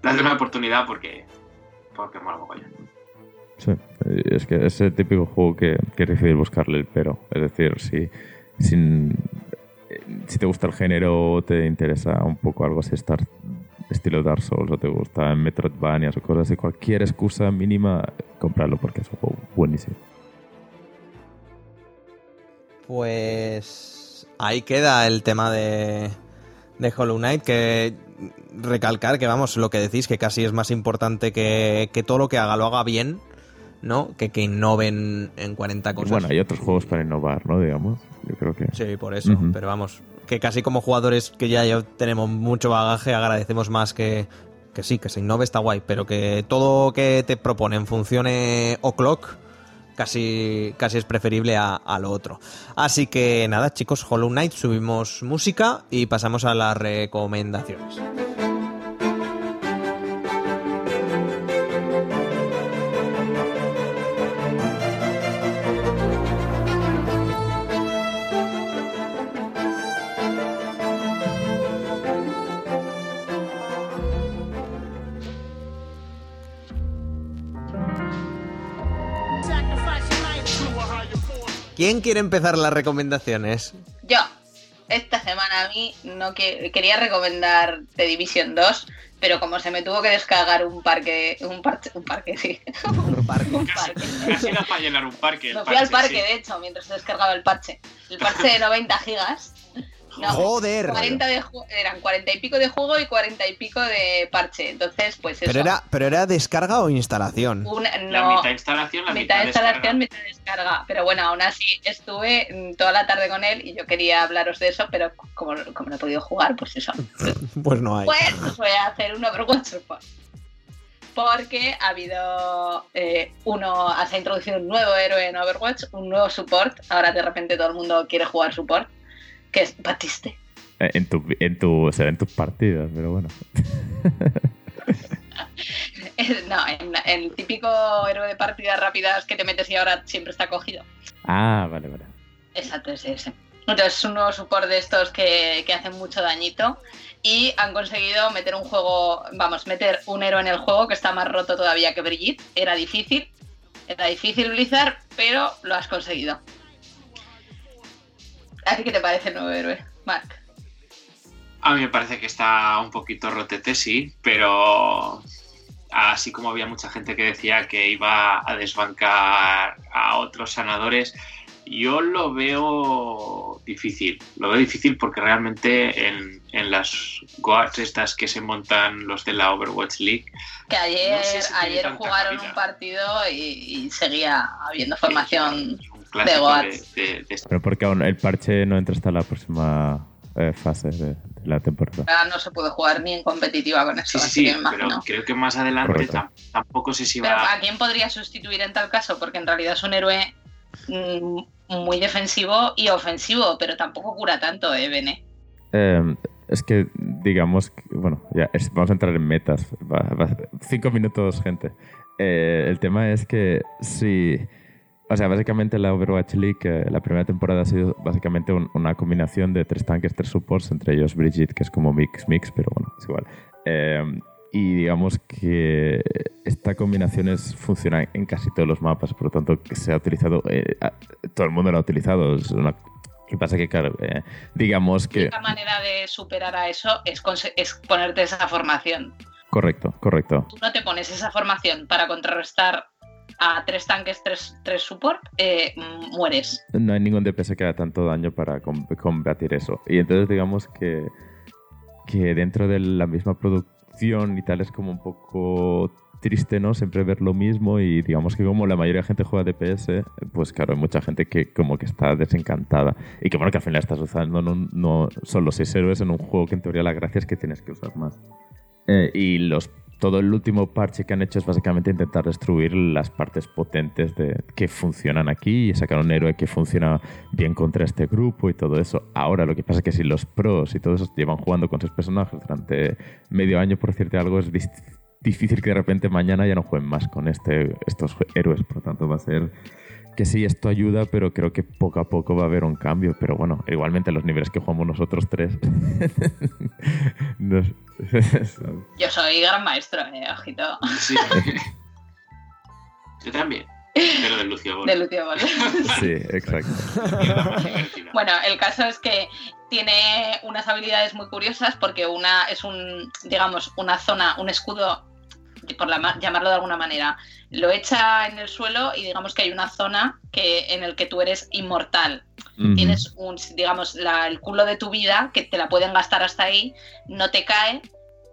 dadle una oportunidad porque, porque mola mogollón. Sí, es que es el típico juego que, que difícil buscarle el pero. Es decir, si, sin- eh, si te gusta el género o te interesa un poco algo así, estar estilo Dark Souls o te gusta Metroidvanias o cosas así, cualquier excusa mínima, comprarlo porque es buenísimo. Pues ahí queda el tema de, de Hollow Knight, que recalcar que vamos, lo que decís, que casi es más importante que, que todo lo que haga lo haga bien, ¿no? Que que innoven en 40 Y cosas. bueno, hay otros juegos para innovar, ¿no? Digamos, yo creo que... Sí, por eso. Pero vamos, que casi como jugadores que ya, ya tenemos mucho bagaje, agradecemos más que, que sí, que se innove está guay, pero que todo que te proponen funcione o'clock, casi, casi es preferible a, a lo otro. Así que nada, chicos, Hollow Knight, subimos música y pasamos a las recomendaciones. ¿Quién quiere empezar las recomendaciones? Yo, esta semana a mí no que- quería recomendar The Division 2, pero como se me tuvo que descargar un parque, un parche, un parque, sí, un parque. Casi era para llenar un parque. Me fui al parque, sí. de hecho, mientras se descargaba el parche. El parche de 90 gigas. No, Joder. 40 de ju- eran 40 y pico de juego y 40 y pico de parche. Entonces, pues eso. Pero era, pero era descarga o instalación. Una- La no, mitad instalación, la mitad mitad, de instalación, descarga. mitad de descarga. Pero bueno, aún así estuve toda la tarde con él y yo quería hablaros de eso, pero como, como no he podido jugar, pues eso. Pues no hay. Pues os voy a hacer un Overwatch Support. Porque ha habido eh, uno, se ha introducido un nuevo héroe en Overwatch, un nuevo support. Ahora de repente todo el mundo quiere jugar support, que es Batiste. Eh, En tu, en tu, o sea, en tus partidas, pero bueno. No, en, en el típico héroe de partidas rápidas que te metes y ahora siempre está cogido. Ah, vale, vale. Exacto, es ese. Entonces es un nuevo support de estos que, que hacen mucho dañito y han conseguido meter un juego, vamos, meter un héroe en el juego que está más roto todavía que Brigitte. Era difícil, era difícil Blizzard, pero lo has conseguido. ¿A ti qué te parece el nuevo héroe, Mark? A mí me parece que está un poquito rotete, sí, pero así como había mucha gente que decía que iba a desbancar a otros sanadores, yo lo veo difícil. Lo veo difícil porque realmente en, en las goats estas que se montan los de la Overwatch League. Que ayer, No sé si tiene ayer jugaron cabida. un partido y, y seguía habiendo formación. Clásico de de- de- de- Pero porque aún el parche no entra hasta la próxima eh, fase de, de la temporada. Ahora no se puede jugar ni en competitiva con eso, Sí, sí, así sí, que pero creo que más adelante Correcto. tampoco sé si Pero va ¿a quién podría sustituir en tal caso? Porque en realidad es un héroe mm, muy defensivo y ofensivo, pero tampoco cura tanto, ¿eh, Bene? Eh, es que, digamos, que- bueno, ya es- vamos a entrar en metas. Va- va- cinco minutos, gente. Eh, el tema es que si. O sea, básicamente la Overwatch League, la primera temporada ha sido básicamente un- una combinación de tres tanques, tres supports, entre ellos Brigitte, que es como mix, mix, pero bueno, es igual. Eh, y digamos que esta combinación es, funciona en casi todos los mapas, por lo tanto, que se ha utilizado, eh, todo el mundo lo ha utilizado. Es una, lo que pasa que, claro, eh, digamos La que... única manera de superar a eso es, es ponerte esa formación. Correcto, correcto. Tú no te pones esa formación para contrarrestar a tres tanques, tres, tres support, eh, mueres. No hay ningún DPS que haga tanto daño para com- combatir eso. Y entonces digamos que, que dentro de la misma producción y tal es como un poco triste, ¿no? Siempre ver lo mismo y digamos que como la mayoría de gente juega DPS, pues claro, hay mucha gente que como que está desencantada. Y que bueno, que al final estás usando no, no solo seis héroes en un juego que en teoría la gracia es que tienes que usar más. Eh, y los, todo el último parche que han hecho es básicamente intentar destruir las partes potentes de, que funcionan aquí y sacar un héroe que funciona bien contra este grupo y todo eso. Ahora lo que pasa es que si los pros y todos llevan jugando con sus personajes durante medio año, por decirte algo, es difícil que de repente mañana ya no jueguen más con este, estos héroes. Por lo tanto, va a ser que sí, esto ayuda, pero creo que poco a poco va a haber un cambio. Pero bueno, igualmente los niveles que jugamos nosotros tres. nos- Yo soy gran maestro, eh, ojito, Sí. Yo también. Pero de Lucio Bol. de Lucio Bol. sí, exacto. Bueno, el caso es que tiene unas habilidades muy curiosas porque una es un, digamos, una zona, un escudo, por la ma- llamarlo de alguna manera, lo echa en el suelo y digamos que hay una zona que, en el que tú eres inmortal. Tienes un, digamos, la- el culo de tu vida que te la pueden gastar hasta ahí, no te cae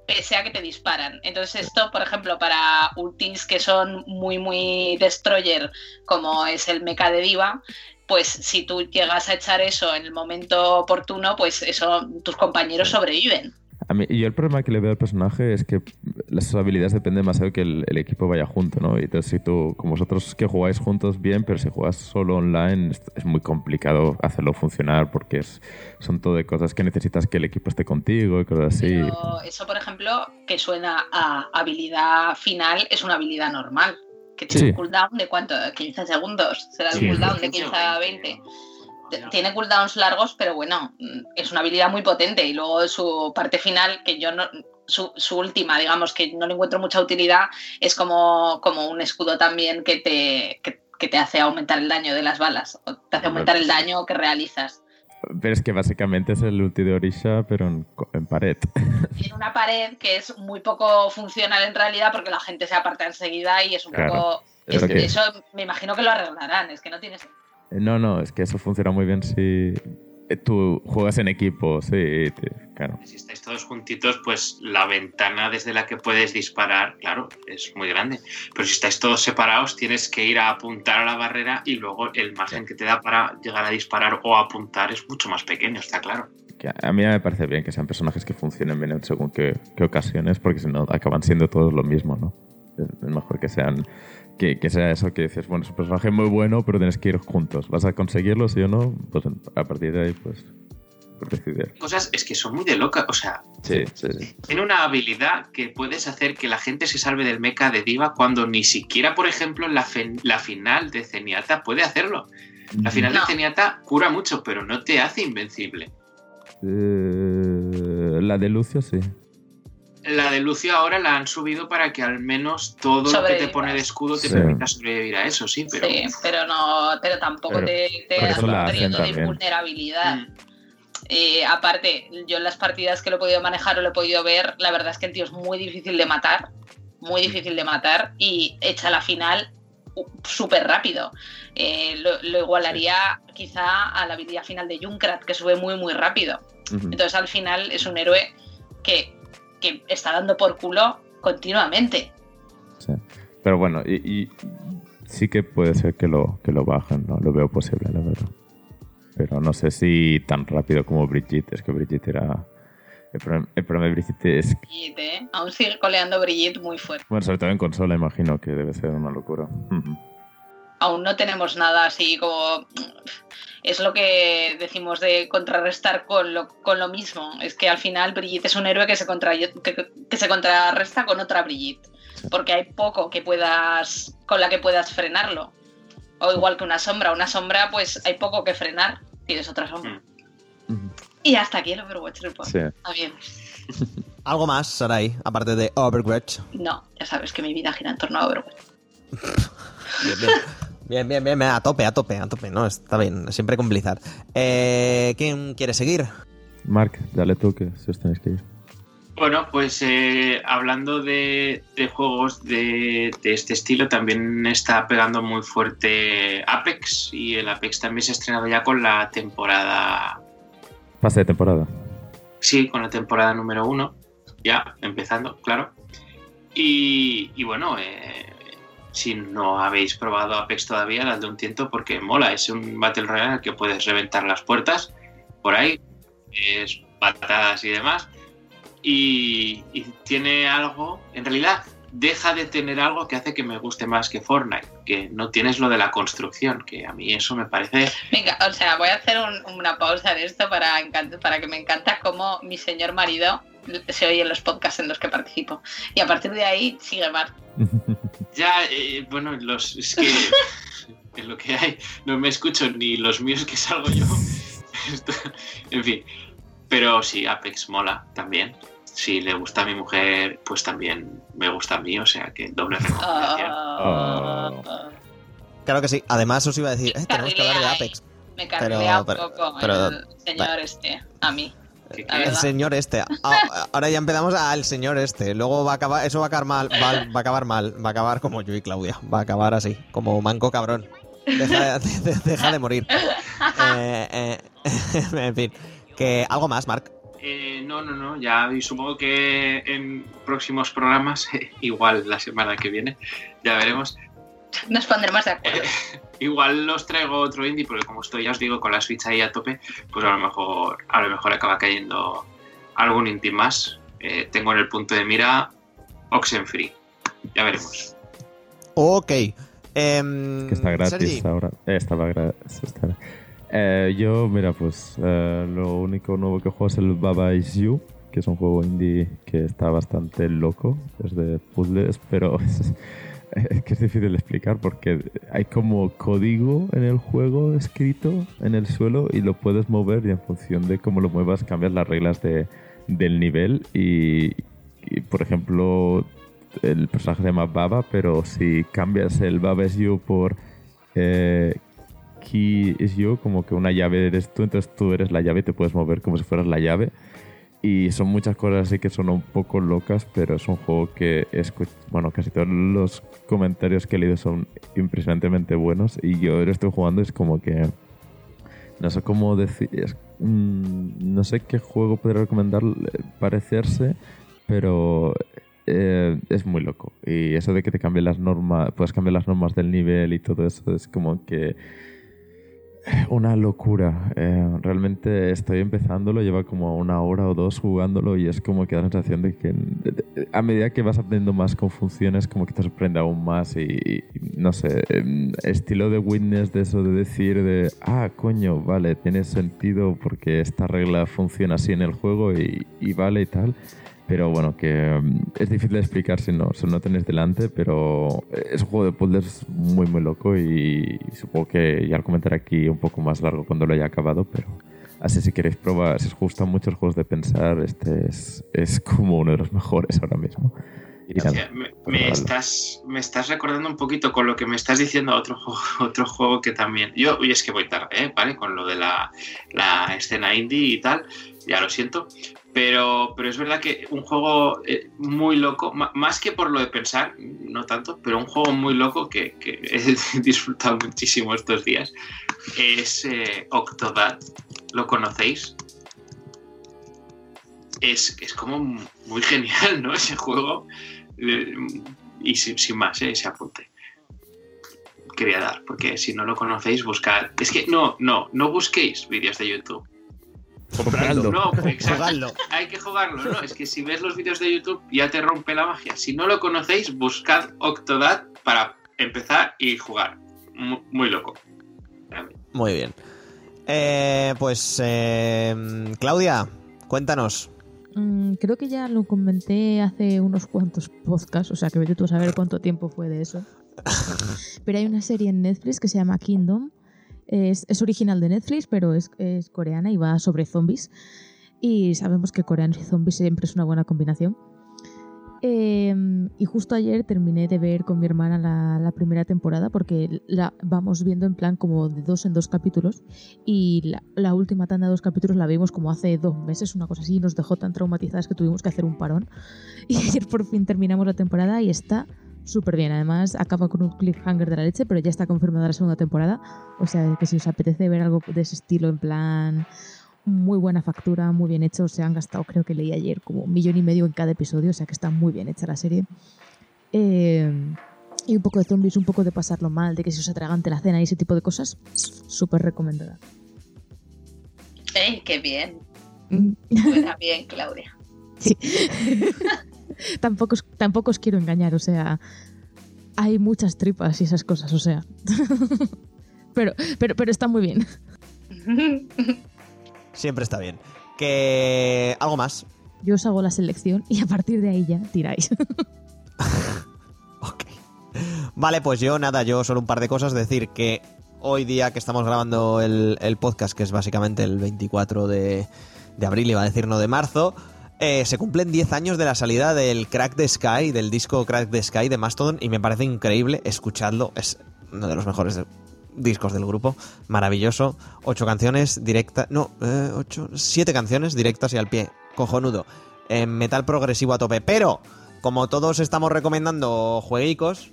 pese a que te disparan. Entonces esto, por ejemplo, para ultis que son muy, muy destroyer, como es el mecha de diva, pues si tú llegas a echar eso en el momento oportuno, pues eso, tus compañeros sobreviven. A mí, y yo el problema que le veo al personaje es que las habilidades dependen demasiado que el, el equipo vaya junto, ¿no? Y entonces si tú, como vosotros que jugáis juntos bien, pero si juegas solo online es, es muy complicado hacerlo funcionar porque es, son todo de cosas que necesitas que el equipo esté contigo y cosas así. Pero eso, por ejemplo, que suena a habilidad final, es una habilidad normal. Que tiene Sí. un cooldown de cuánto? 15 segundos. Será el Sí. cooldown de 15 o 15 a 20, 20. ¿no? Tiene cooldowns largos, pero bueno, es una habilidad muy potente. Y luego su parte final, que yo no. Su, su última, digamos, que no le encuentro mucha utilidad, es como, como un escudo también que te, que, que te hace aumentar el daño de las balas. O te hace aumentar el daño que realizas. Pero es que básicamente es el ulti de Orisha, pero en, en pared. Tiene una pared que es muy poco funcional en realidad porque la gente se aparta enseguida y es un Claro. poco. Es que- Eso me imagino que lo arreglarán, es que no tienes. No, no, es que eso funciona muy bien si eh, tú juegas en equipo, sí, claro. Si estáis todos juntitos, pues la ventana desde la que puedes disparar, claro, es muy grande. Pero si estáis todos separados, tienes que ir a apuntar a la barrera y luego el margen que te da para llegar a disparar o apuntar es mucho más pequeño, está claro. A mí me parece bien que sean personajes que funcionen bien en según qué, qué ocasiones, porque si no acaban siendo todos lo mismo, ¿no? Es mejor que sean que, que sea eso que dices, bueno, es un personaje muy bueno, pero tienes que ir juntos. ¿Vas a conseguirlo, sí o no? Pues a partir de ahí, pues. Cosas es que son muy de loca, o sea, Sí, sí, sí. tiene una habilidad que puedes hacer que la gente se salve del mecha de diva cuando ni siquiera, por ejemplo, en la, la final de Zenyatta puede hacerlo. La final No. de Zenyatta cura mucho, pero no te hace invencible. Eh, la de Lucio sí. La de Lucio ahora la han subido para que al menos todo lo que te pone de escudo te Sí. permita sobrevivir a eso, sí, pero. Sí, pero no, pero tampoco Pero- te, te da un periodo de vulnerabilidad. Mm. Eh, aparte, yo en las partidas que lo he podido manejar o lo he podido ver, la verdad es que el tío es muy difícil de matar, muy difícil de matar y echa la final súper rápido. Eh, lo, lo igualaría quizá a la habilidad final de Junkrat, que sube muy muy rápido. Entonces al final es un héroe que, que está dando por culo continuamente. Sí. Pero bueno, y, y sí que puede ser que lo, que lo bajen, ¿no? Lo veo posible, la verdad. Pero no sé si tan rápido como Brigitte. Es que Brigitte era... El problema, el problema de Brigitte es... Brigitte, ¿eh? Aún sigue coleando Brigitte muy fuerte. Bueno, sobre todo en consola, imagino que debe ser una locura. Aún no tenemos nada así como es lo que decimos de contrarrestar con lo, con lo mismo es que al final Brigitte es un héroe que se, contra, que, que se contrarresta con otra Brigitte porque hay poco que puedas con la que puedas frenarlo o igual que una sombra una sombra pues hay poco que frenar tienes otra sombra Ujú. y hasta aquí el Overwatch Report Sí. Está bien. ¿Algo más, Sarai, aparte de Overwatch? no ya sabes que mi vida gira en torno a Overwatch Bien, bien. Bien, bien, bien, bien, a tope, a tope, a tope. No, está bien, siempre con Blizzard. Eh, ¿Quién quiere seguir? Mark, dale tú que si os tenéis que ir. Bueno, pues eh, hablando de, de juegos de, de este estilo, también está pegando muy fuerte Apex y el Apex también se ha estrenado ya con la temporada, Pase de temporada. sí, con la temporada número uno, ya empezando, claro. Y, y bueno, eh, si no habéis probado Apex todavía, dadle un tiento porque mola, es un Battle Royale en el que puedes reventar las puertas por ahí, es patadas y demás. Y, y tiene algo, en realidad deja de tener algo que hace que me guste más que Fortnite, que no tienes lo de la construcción, que a mí eso me parece... Venga, o sea, voy a hacer un- una pausa de esto para, para que me encanta cómo mi señor marido se oye en los podcasts en los que participo. Y a partir de ahí sigue Mar. Ya, eh, bueno, los, es que es lo que hay. No me escucho ni los míos que salgo yo. En fin. Pero sí, Apex mola también. Si le gusta a mi mujer, pues también me gusta a mí, o sea que doble recomendación. Ah, Claro que sí. Además, os iba a decir, eh, tenemos que hablar de Apex. Me carrilea un pero- poco pero- el señor este, a mí. El señor este. Ah, Ahora ya empezamos al señor este. Luego va a acabar, eso va a acabar mal, va, va a acabar mal. Va a acabar como yo y Claudia. Va a acabar así, como manco cabrón. Deja, de- de- deja de morir. Eh, eh, en fin. Que algo más, Mark. Eh, no, no, no, ya y supongo que en próximos programas, igual la semana que viene, ya veremos. Nos pondremos de acuerdo. Igual los traigo otro indie, porque como estoy, ya os digo, con la Switch ahí a tope, pues a lo mejor, a lo mejor acaba cayendo algún indie más. Eh, tengo en el punto de mira Oxenfree. Ya veremos. Ok. Em, que está gratis Sergi, ahora. Eh, estaba gratis. está- Eh, yo, mira, pues eh, lo único nuevo que juego es el Baba Is You, que es un juego indie que está bastante loco. Es de puzzles, pero es, que es difícil explicar porque hay como código en el juego escrito en el suelo y lo puedes mover y en función de cómo lo muevas cambias las reglas de, del nivel y, y, por ejemplo el personaje se llama Baba, pero si cambias el Baba is you por eh, Key is you, como que una llave eres tú, entonces tú eres la llave te puedes mover como si fueras la llave. Y son muchas cosas así que son un poco locas, pero es un juego que escu- bueno, casi todos los comentarios que he leído son impresionantemente buenos y yo lo estoy jugando es como que no sé cómo decir, es- mm, no sé qué juego podría recomendar eh, parecerse, pero eh, es muy loco. Y eso de que te cambien las normas, puedes cambiar las normas del nivel y todo eso es como que una locura. Eh, realmente estoy empezándolo, lleva como una hora o dos jugándolo y es como que da la sensación de que a medida que vas aprendiendo más con funciones, como que te sorprende aún más y, y no sé, em, estilo de Witness de eso de decir de, ah, coño, vale, tiene sentido porque esta regla funciona así en el juego y, y vale y tal. Pero bueno, que mm, es difícil de explicar si no, si no tenéis delante, pero es un juego de puzzles muy, muy loco y supongo que ya lo comentaré aquí un poco más largo cuando lo haya acabado, pero así si queréis probar, si os gustan mucho los juegos de pensar, este es, es como uno de los mejores ahora mismo. Y O sea, nada, me, pues me nada. estás, me estás recordando un poquito con lo que me estás diciendo a otro juego, otro juego que también. Yo, y es que voy tarde, ¿eh? ¿vale? Con lo de la, la escena indie y tal, ya lo siento. Pero, pero es verdad que un juego eh, muy loco, más que por lo de pensar, no tanto, pero un juego muy loco que, he disfrutado muchísimo estos días es eh, Octodad. ¿Lo conocéis? Es, es como muy genial, ¿no? Ese juego. Eh, y sin, sin más, ¿eh? ese apunte. Quería dar, porque si no lo conocéis, buscad. Es que no, no, no busquéis vídeos de YouTube. Compradlo. No, exacto. Hay que jugarlo, ¿no? Es que si ves los vídeos de YouTube ya te rompe la magia. Si no lo conocéis, buscad Octodad para empezar y jugar. Mu- Muy, loco. Muy bien. Eh, pues, eh, Claudia, cuéntanos. Mm, creo que ya lo comenté hace unos cuantos podcasts, o sea que vete tú a saber cuánto tiempo fue de eso. Pero hay una serie en Netflix que se llama Kingdom. Es, es original de Netflix, pero es, es coreana y va sobre zombies. Y sabemos que coreanos y zombies siempre es una buena combinación. Eh, y justo ayer terminé de ver con mi hermana la, la primera temporada porque la vamos viendo en plan como de dos en dos capítulos y la, la última tanda de dos capítulos la vimos como hace dos meses, una cosa así, y nos dejó tan traumatizadas que tuvimos que hacer un parón. Y ayer por fin terminamos la temporada y está súper bien. Además, acaba con un cliffhanger de la leche, pero ya está confirmada la segunda temporada. O sea, que si os apetece ver algo de ese estilo, en plan muy buena factura, muy bien hecho, se han gastado, creo que leí ayer, como un millón y medio en cada episodio, o sea que está muy bien hecha la serie. Eh, y un poco de zombies, un poco de pasarlo mal, de que se os atragante la cena y ese tipo de cosas, súper recomendada. ¡Ey, qué bien! Mm. Suena bien, Claudia. Sí. tampoco, os, tampoco os quiero engañar, o sea, hay muchas tripas y esas cosas, o sea. pero, pero, pero está muy bien. Siempre está bien. Que. ¿Algo más? Yo os hago la selección y a partir de ahí ya tiráis. Ok. Vale, pues yo nada, yo solo un par de cosas. Decir que hoy día que estamos grabando el, el podcast, que es básicamente el 24 de, de abril, iba a decir no de marzo, eh, se cumplen 10 años de la salida del Crack the Sky, del disco Crack the Sky de Mastodon, y me parece increíble escuchadlo. Es uno de los mejores discos del grupo. Maravilloso. Ocho canciones directas. No, eh, ocho. Siete canciones directas y al pie. Cojonudo. Eh, metal progresivo a tope. Pero, como todos estamos recomendando jueguicos.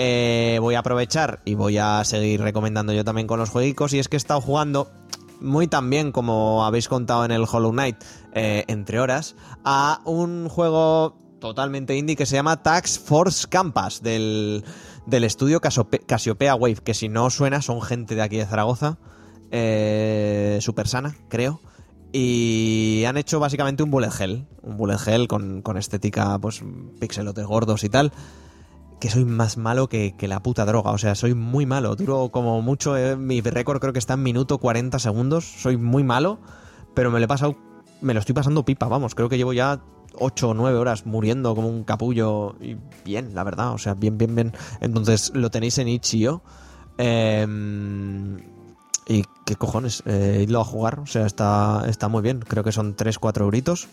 eh, voy a aprovechar y voy a seguir recomendando yo también con los jueguicos. Y es que he estado jugando muy también, como habéis contado en el Hollow Knight, eh, entre horas, a un juego totalmente indie que se llama Tax Force Campus del, del estudio Casiope- Casiopea Wave, que si no suena son gente de aquí de Zaragoza, eh, super sana, creo. Y han hecho básicamente un bullet hell, un bullet hell con, con estética, pues, pixelotes gordos y tal que soy más malo que, que la puta droga. O sea, soy muy malo. Duro como mucho. eh, mi récord creo que está en minuto 40 segundos. Soy muy malo. Pero me lo he pasado. Me lo estoy pasando pipa, vamos. Creo que llevo ya 8 o 9 horas muriendo como un capullo. Y bien, la verdad. O sea, bien, bien, bien. Entonces lo tenéis en Itch.io. Eh, y qué cojones. Eh, idlo a jugar. O sea, está, está muy bien. Creo que son 3-4 euritos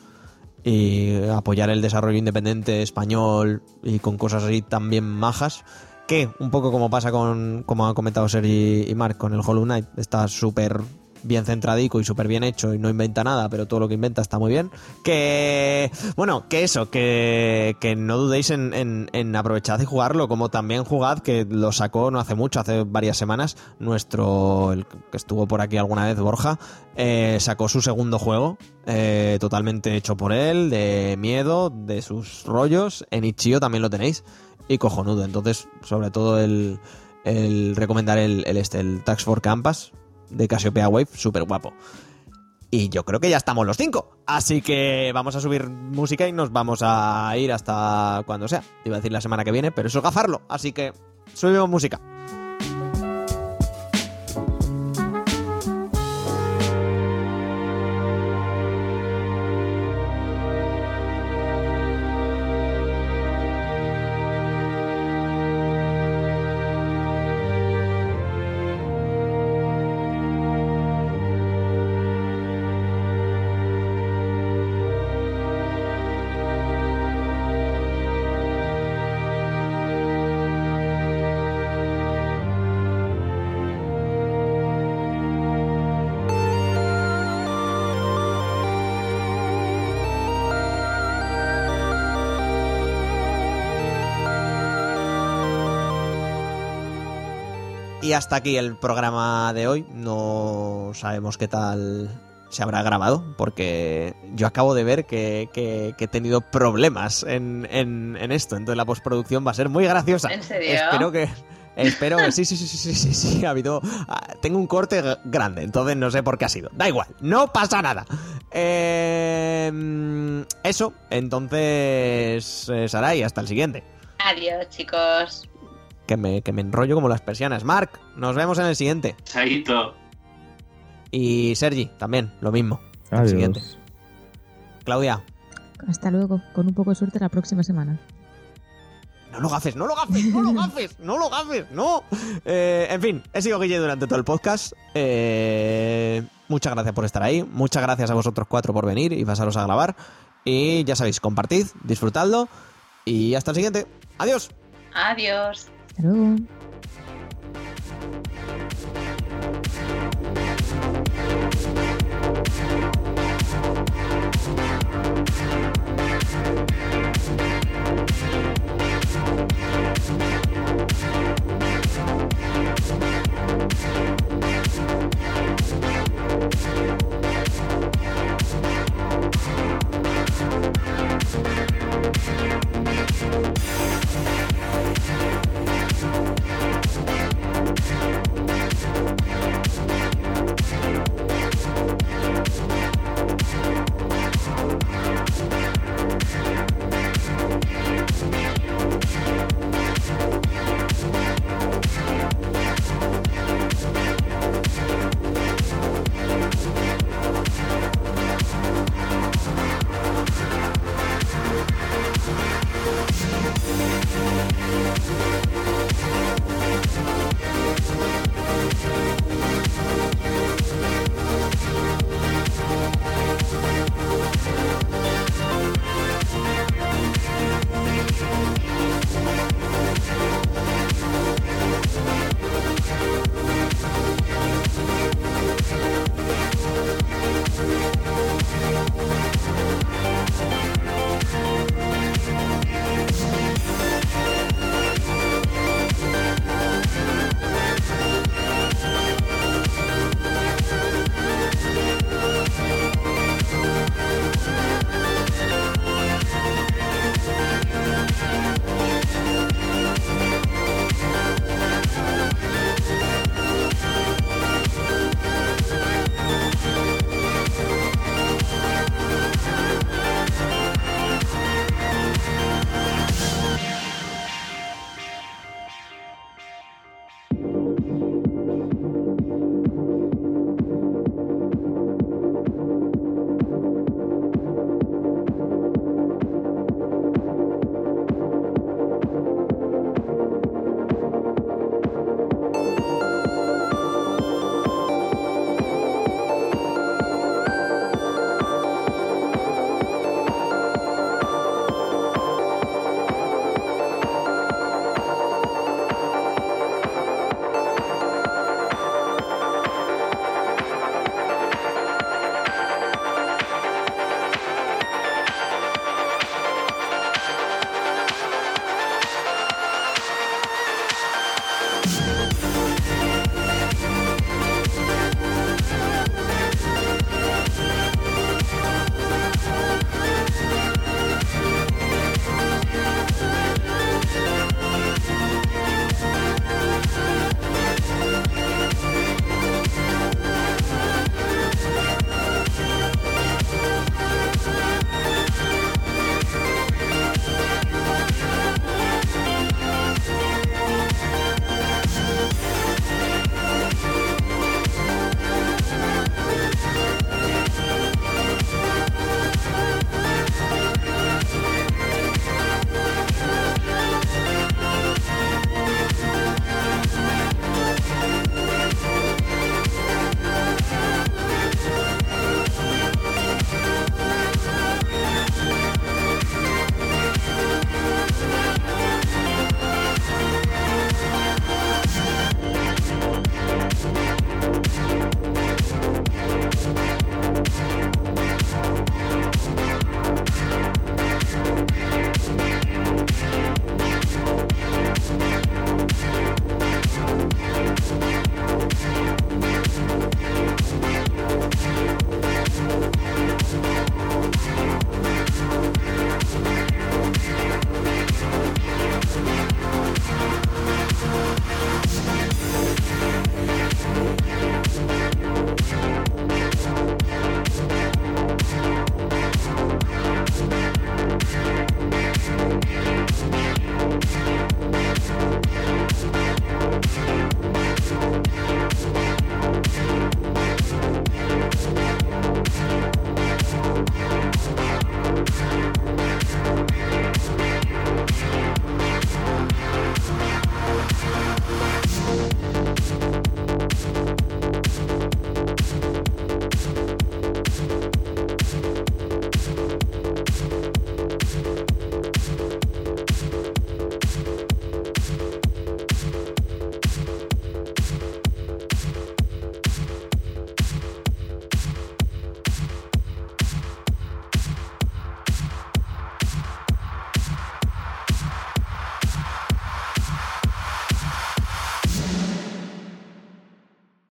y apoyar el desarrollo independiente español y con cosas así también majas. Que un poco como pasa con, como han comentado Sergi y Mark con el Hollow Knight, está súper bien centradico y súper bien hecho y no inventa nada, pero todo lo que inventa está muy bien. Que, bueno, que eso, que, que no dudéis en, en, aprovechar y jugarlo, como también jugad, que lo sacó no hace mucho, hace varias semanas, nuestro, que estuvo por aquí alguna vez, Borja, eh, sacó su segundo juego, eh, totalmente hecho por él, de miedo, de sus rollos. En Ichio también lo tenéis. Y cojonudo. Entonces, sobre todo el, el recomendar el, el, este, el Tax for Campus de Cassiopeia Wave, súper guapo. Y yo creo que ya estamos los cinco. Así que vamos a subir música y nos vamos a ir hasta cuando sea. Iba a decir la semana que viene, pero eso es gafarlo. Así que subimos música. Hasta aquí el programa de hoy. No sabemos qué tal se habrá grabado, porque yo acabo de ver que, que- que he tenido problemas en, en- en esto. Entonces la postproducción va a ser muy graciosa. ¿En serio? Espero que. Espero que sí, sí, sí, sí, sí, sí, ha habido. ah, Tengo un corte grande, entonces no sé por qué ha sido. Da igual, no pasa nada. Eh, mm, eso, entonces, eh, Sarai, hasta el siguiente. Adiós, chicos. Que me, que me enrollo como las persianas. Mark, nos vemos en el siguiente. Chaito. Y Sergi, también, lo mismo. El Adiós. siguiente. Claudia, Hasta luego. Con un poco de suerte la próxima semana. no lo gafes, no lo gafes, no lo gafes, no lo gafes, no. Eh, en fin, he sido Guille durante todo el podcast. Eh, muchas gracias por estar ahí. Muchas gracias a vosotros cuatro por venir y pasaros a grabar. Y ya sabéis, compartid, disfrutadlo. Y hasta el siguiente. Adiós. Adiós. Alô? Música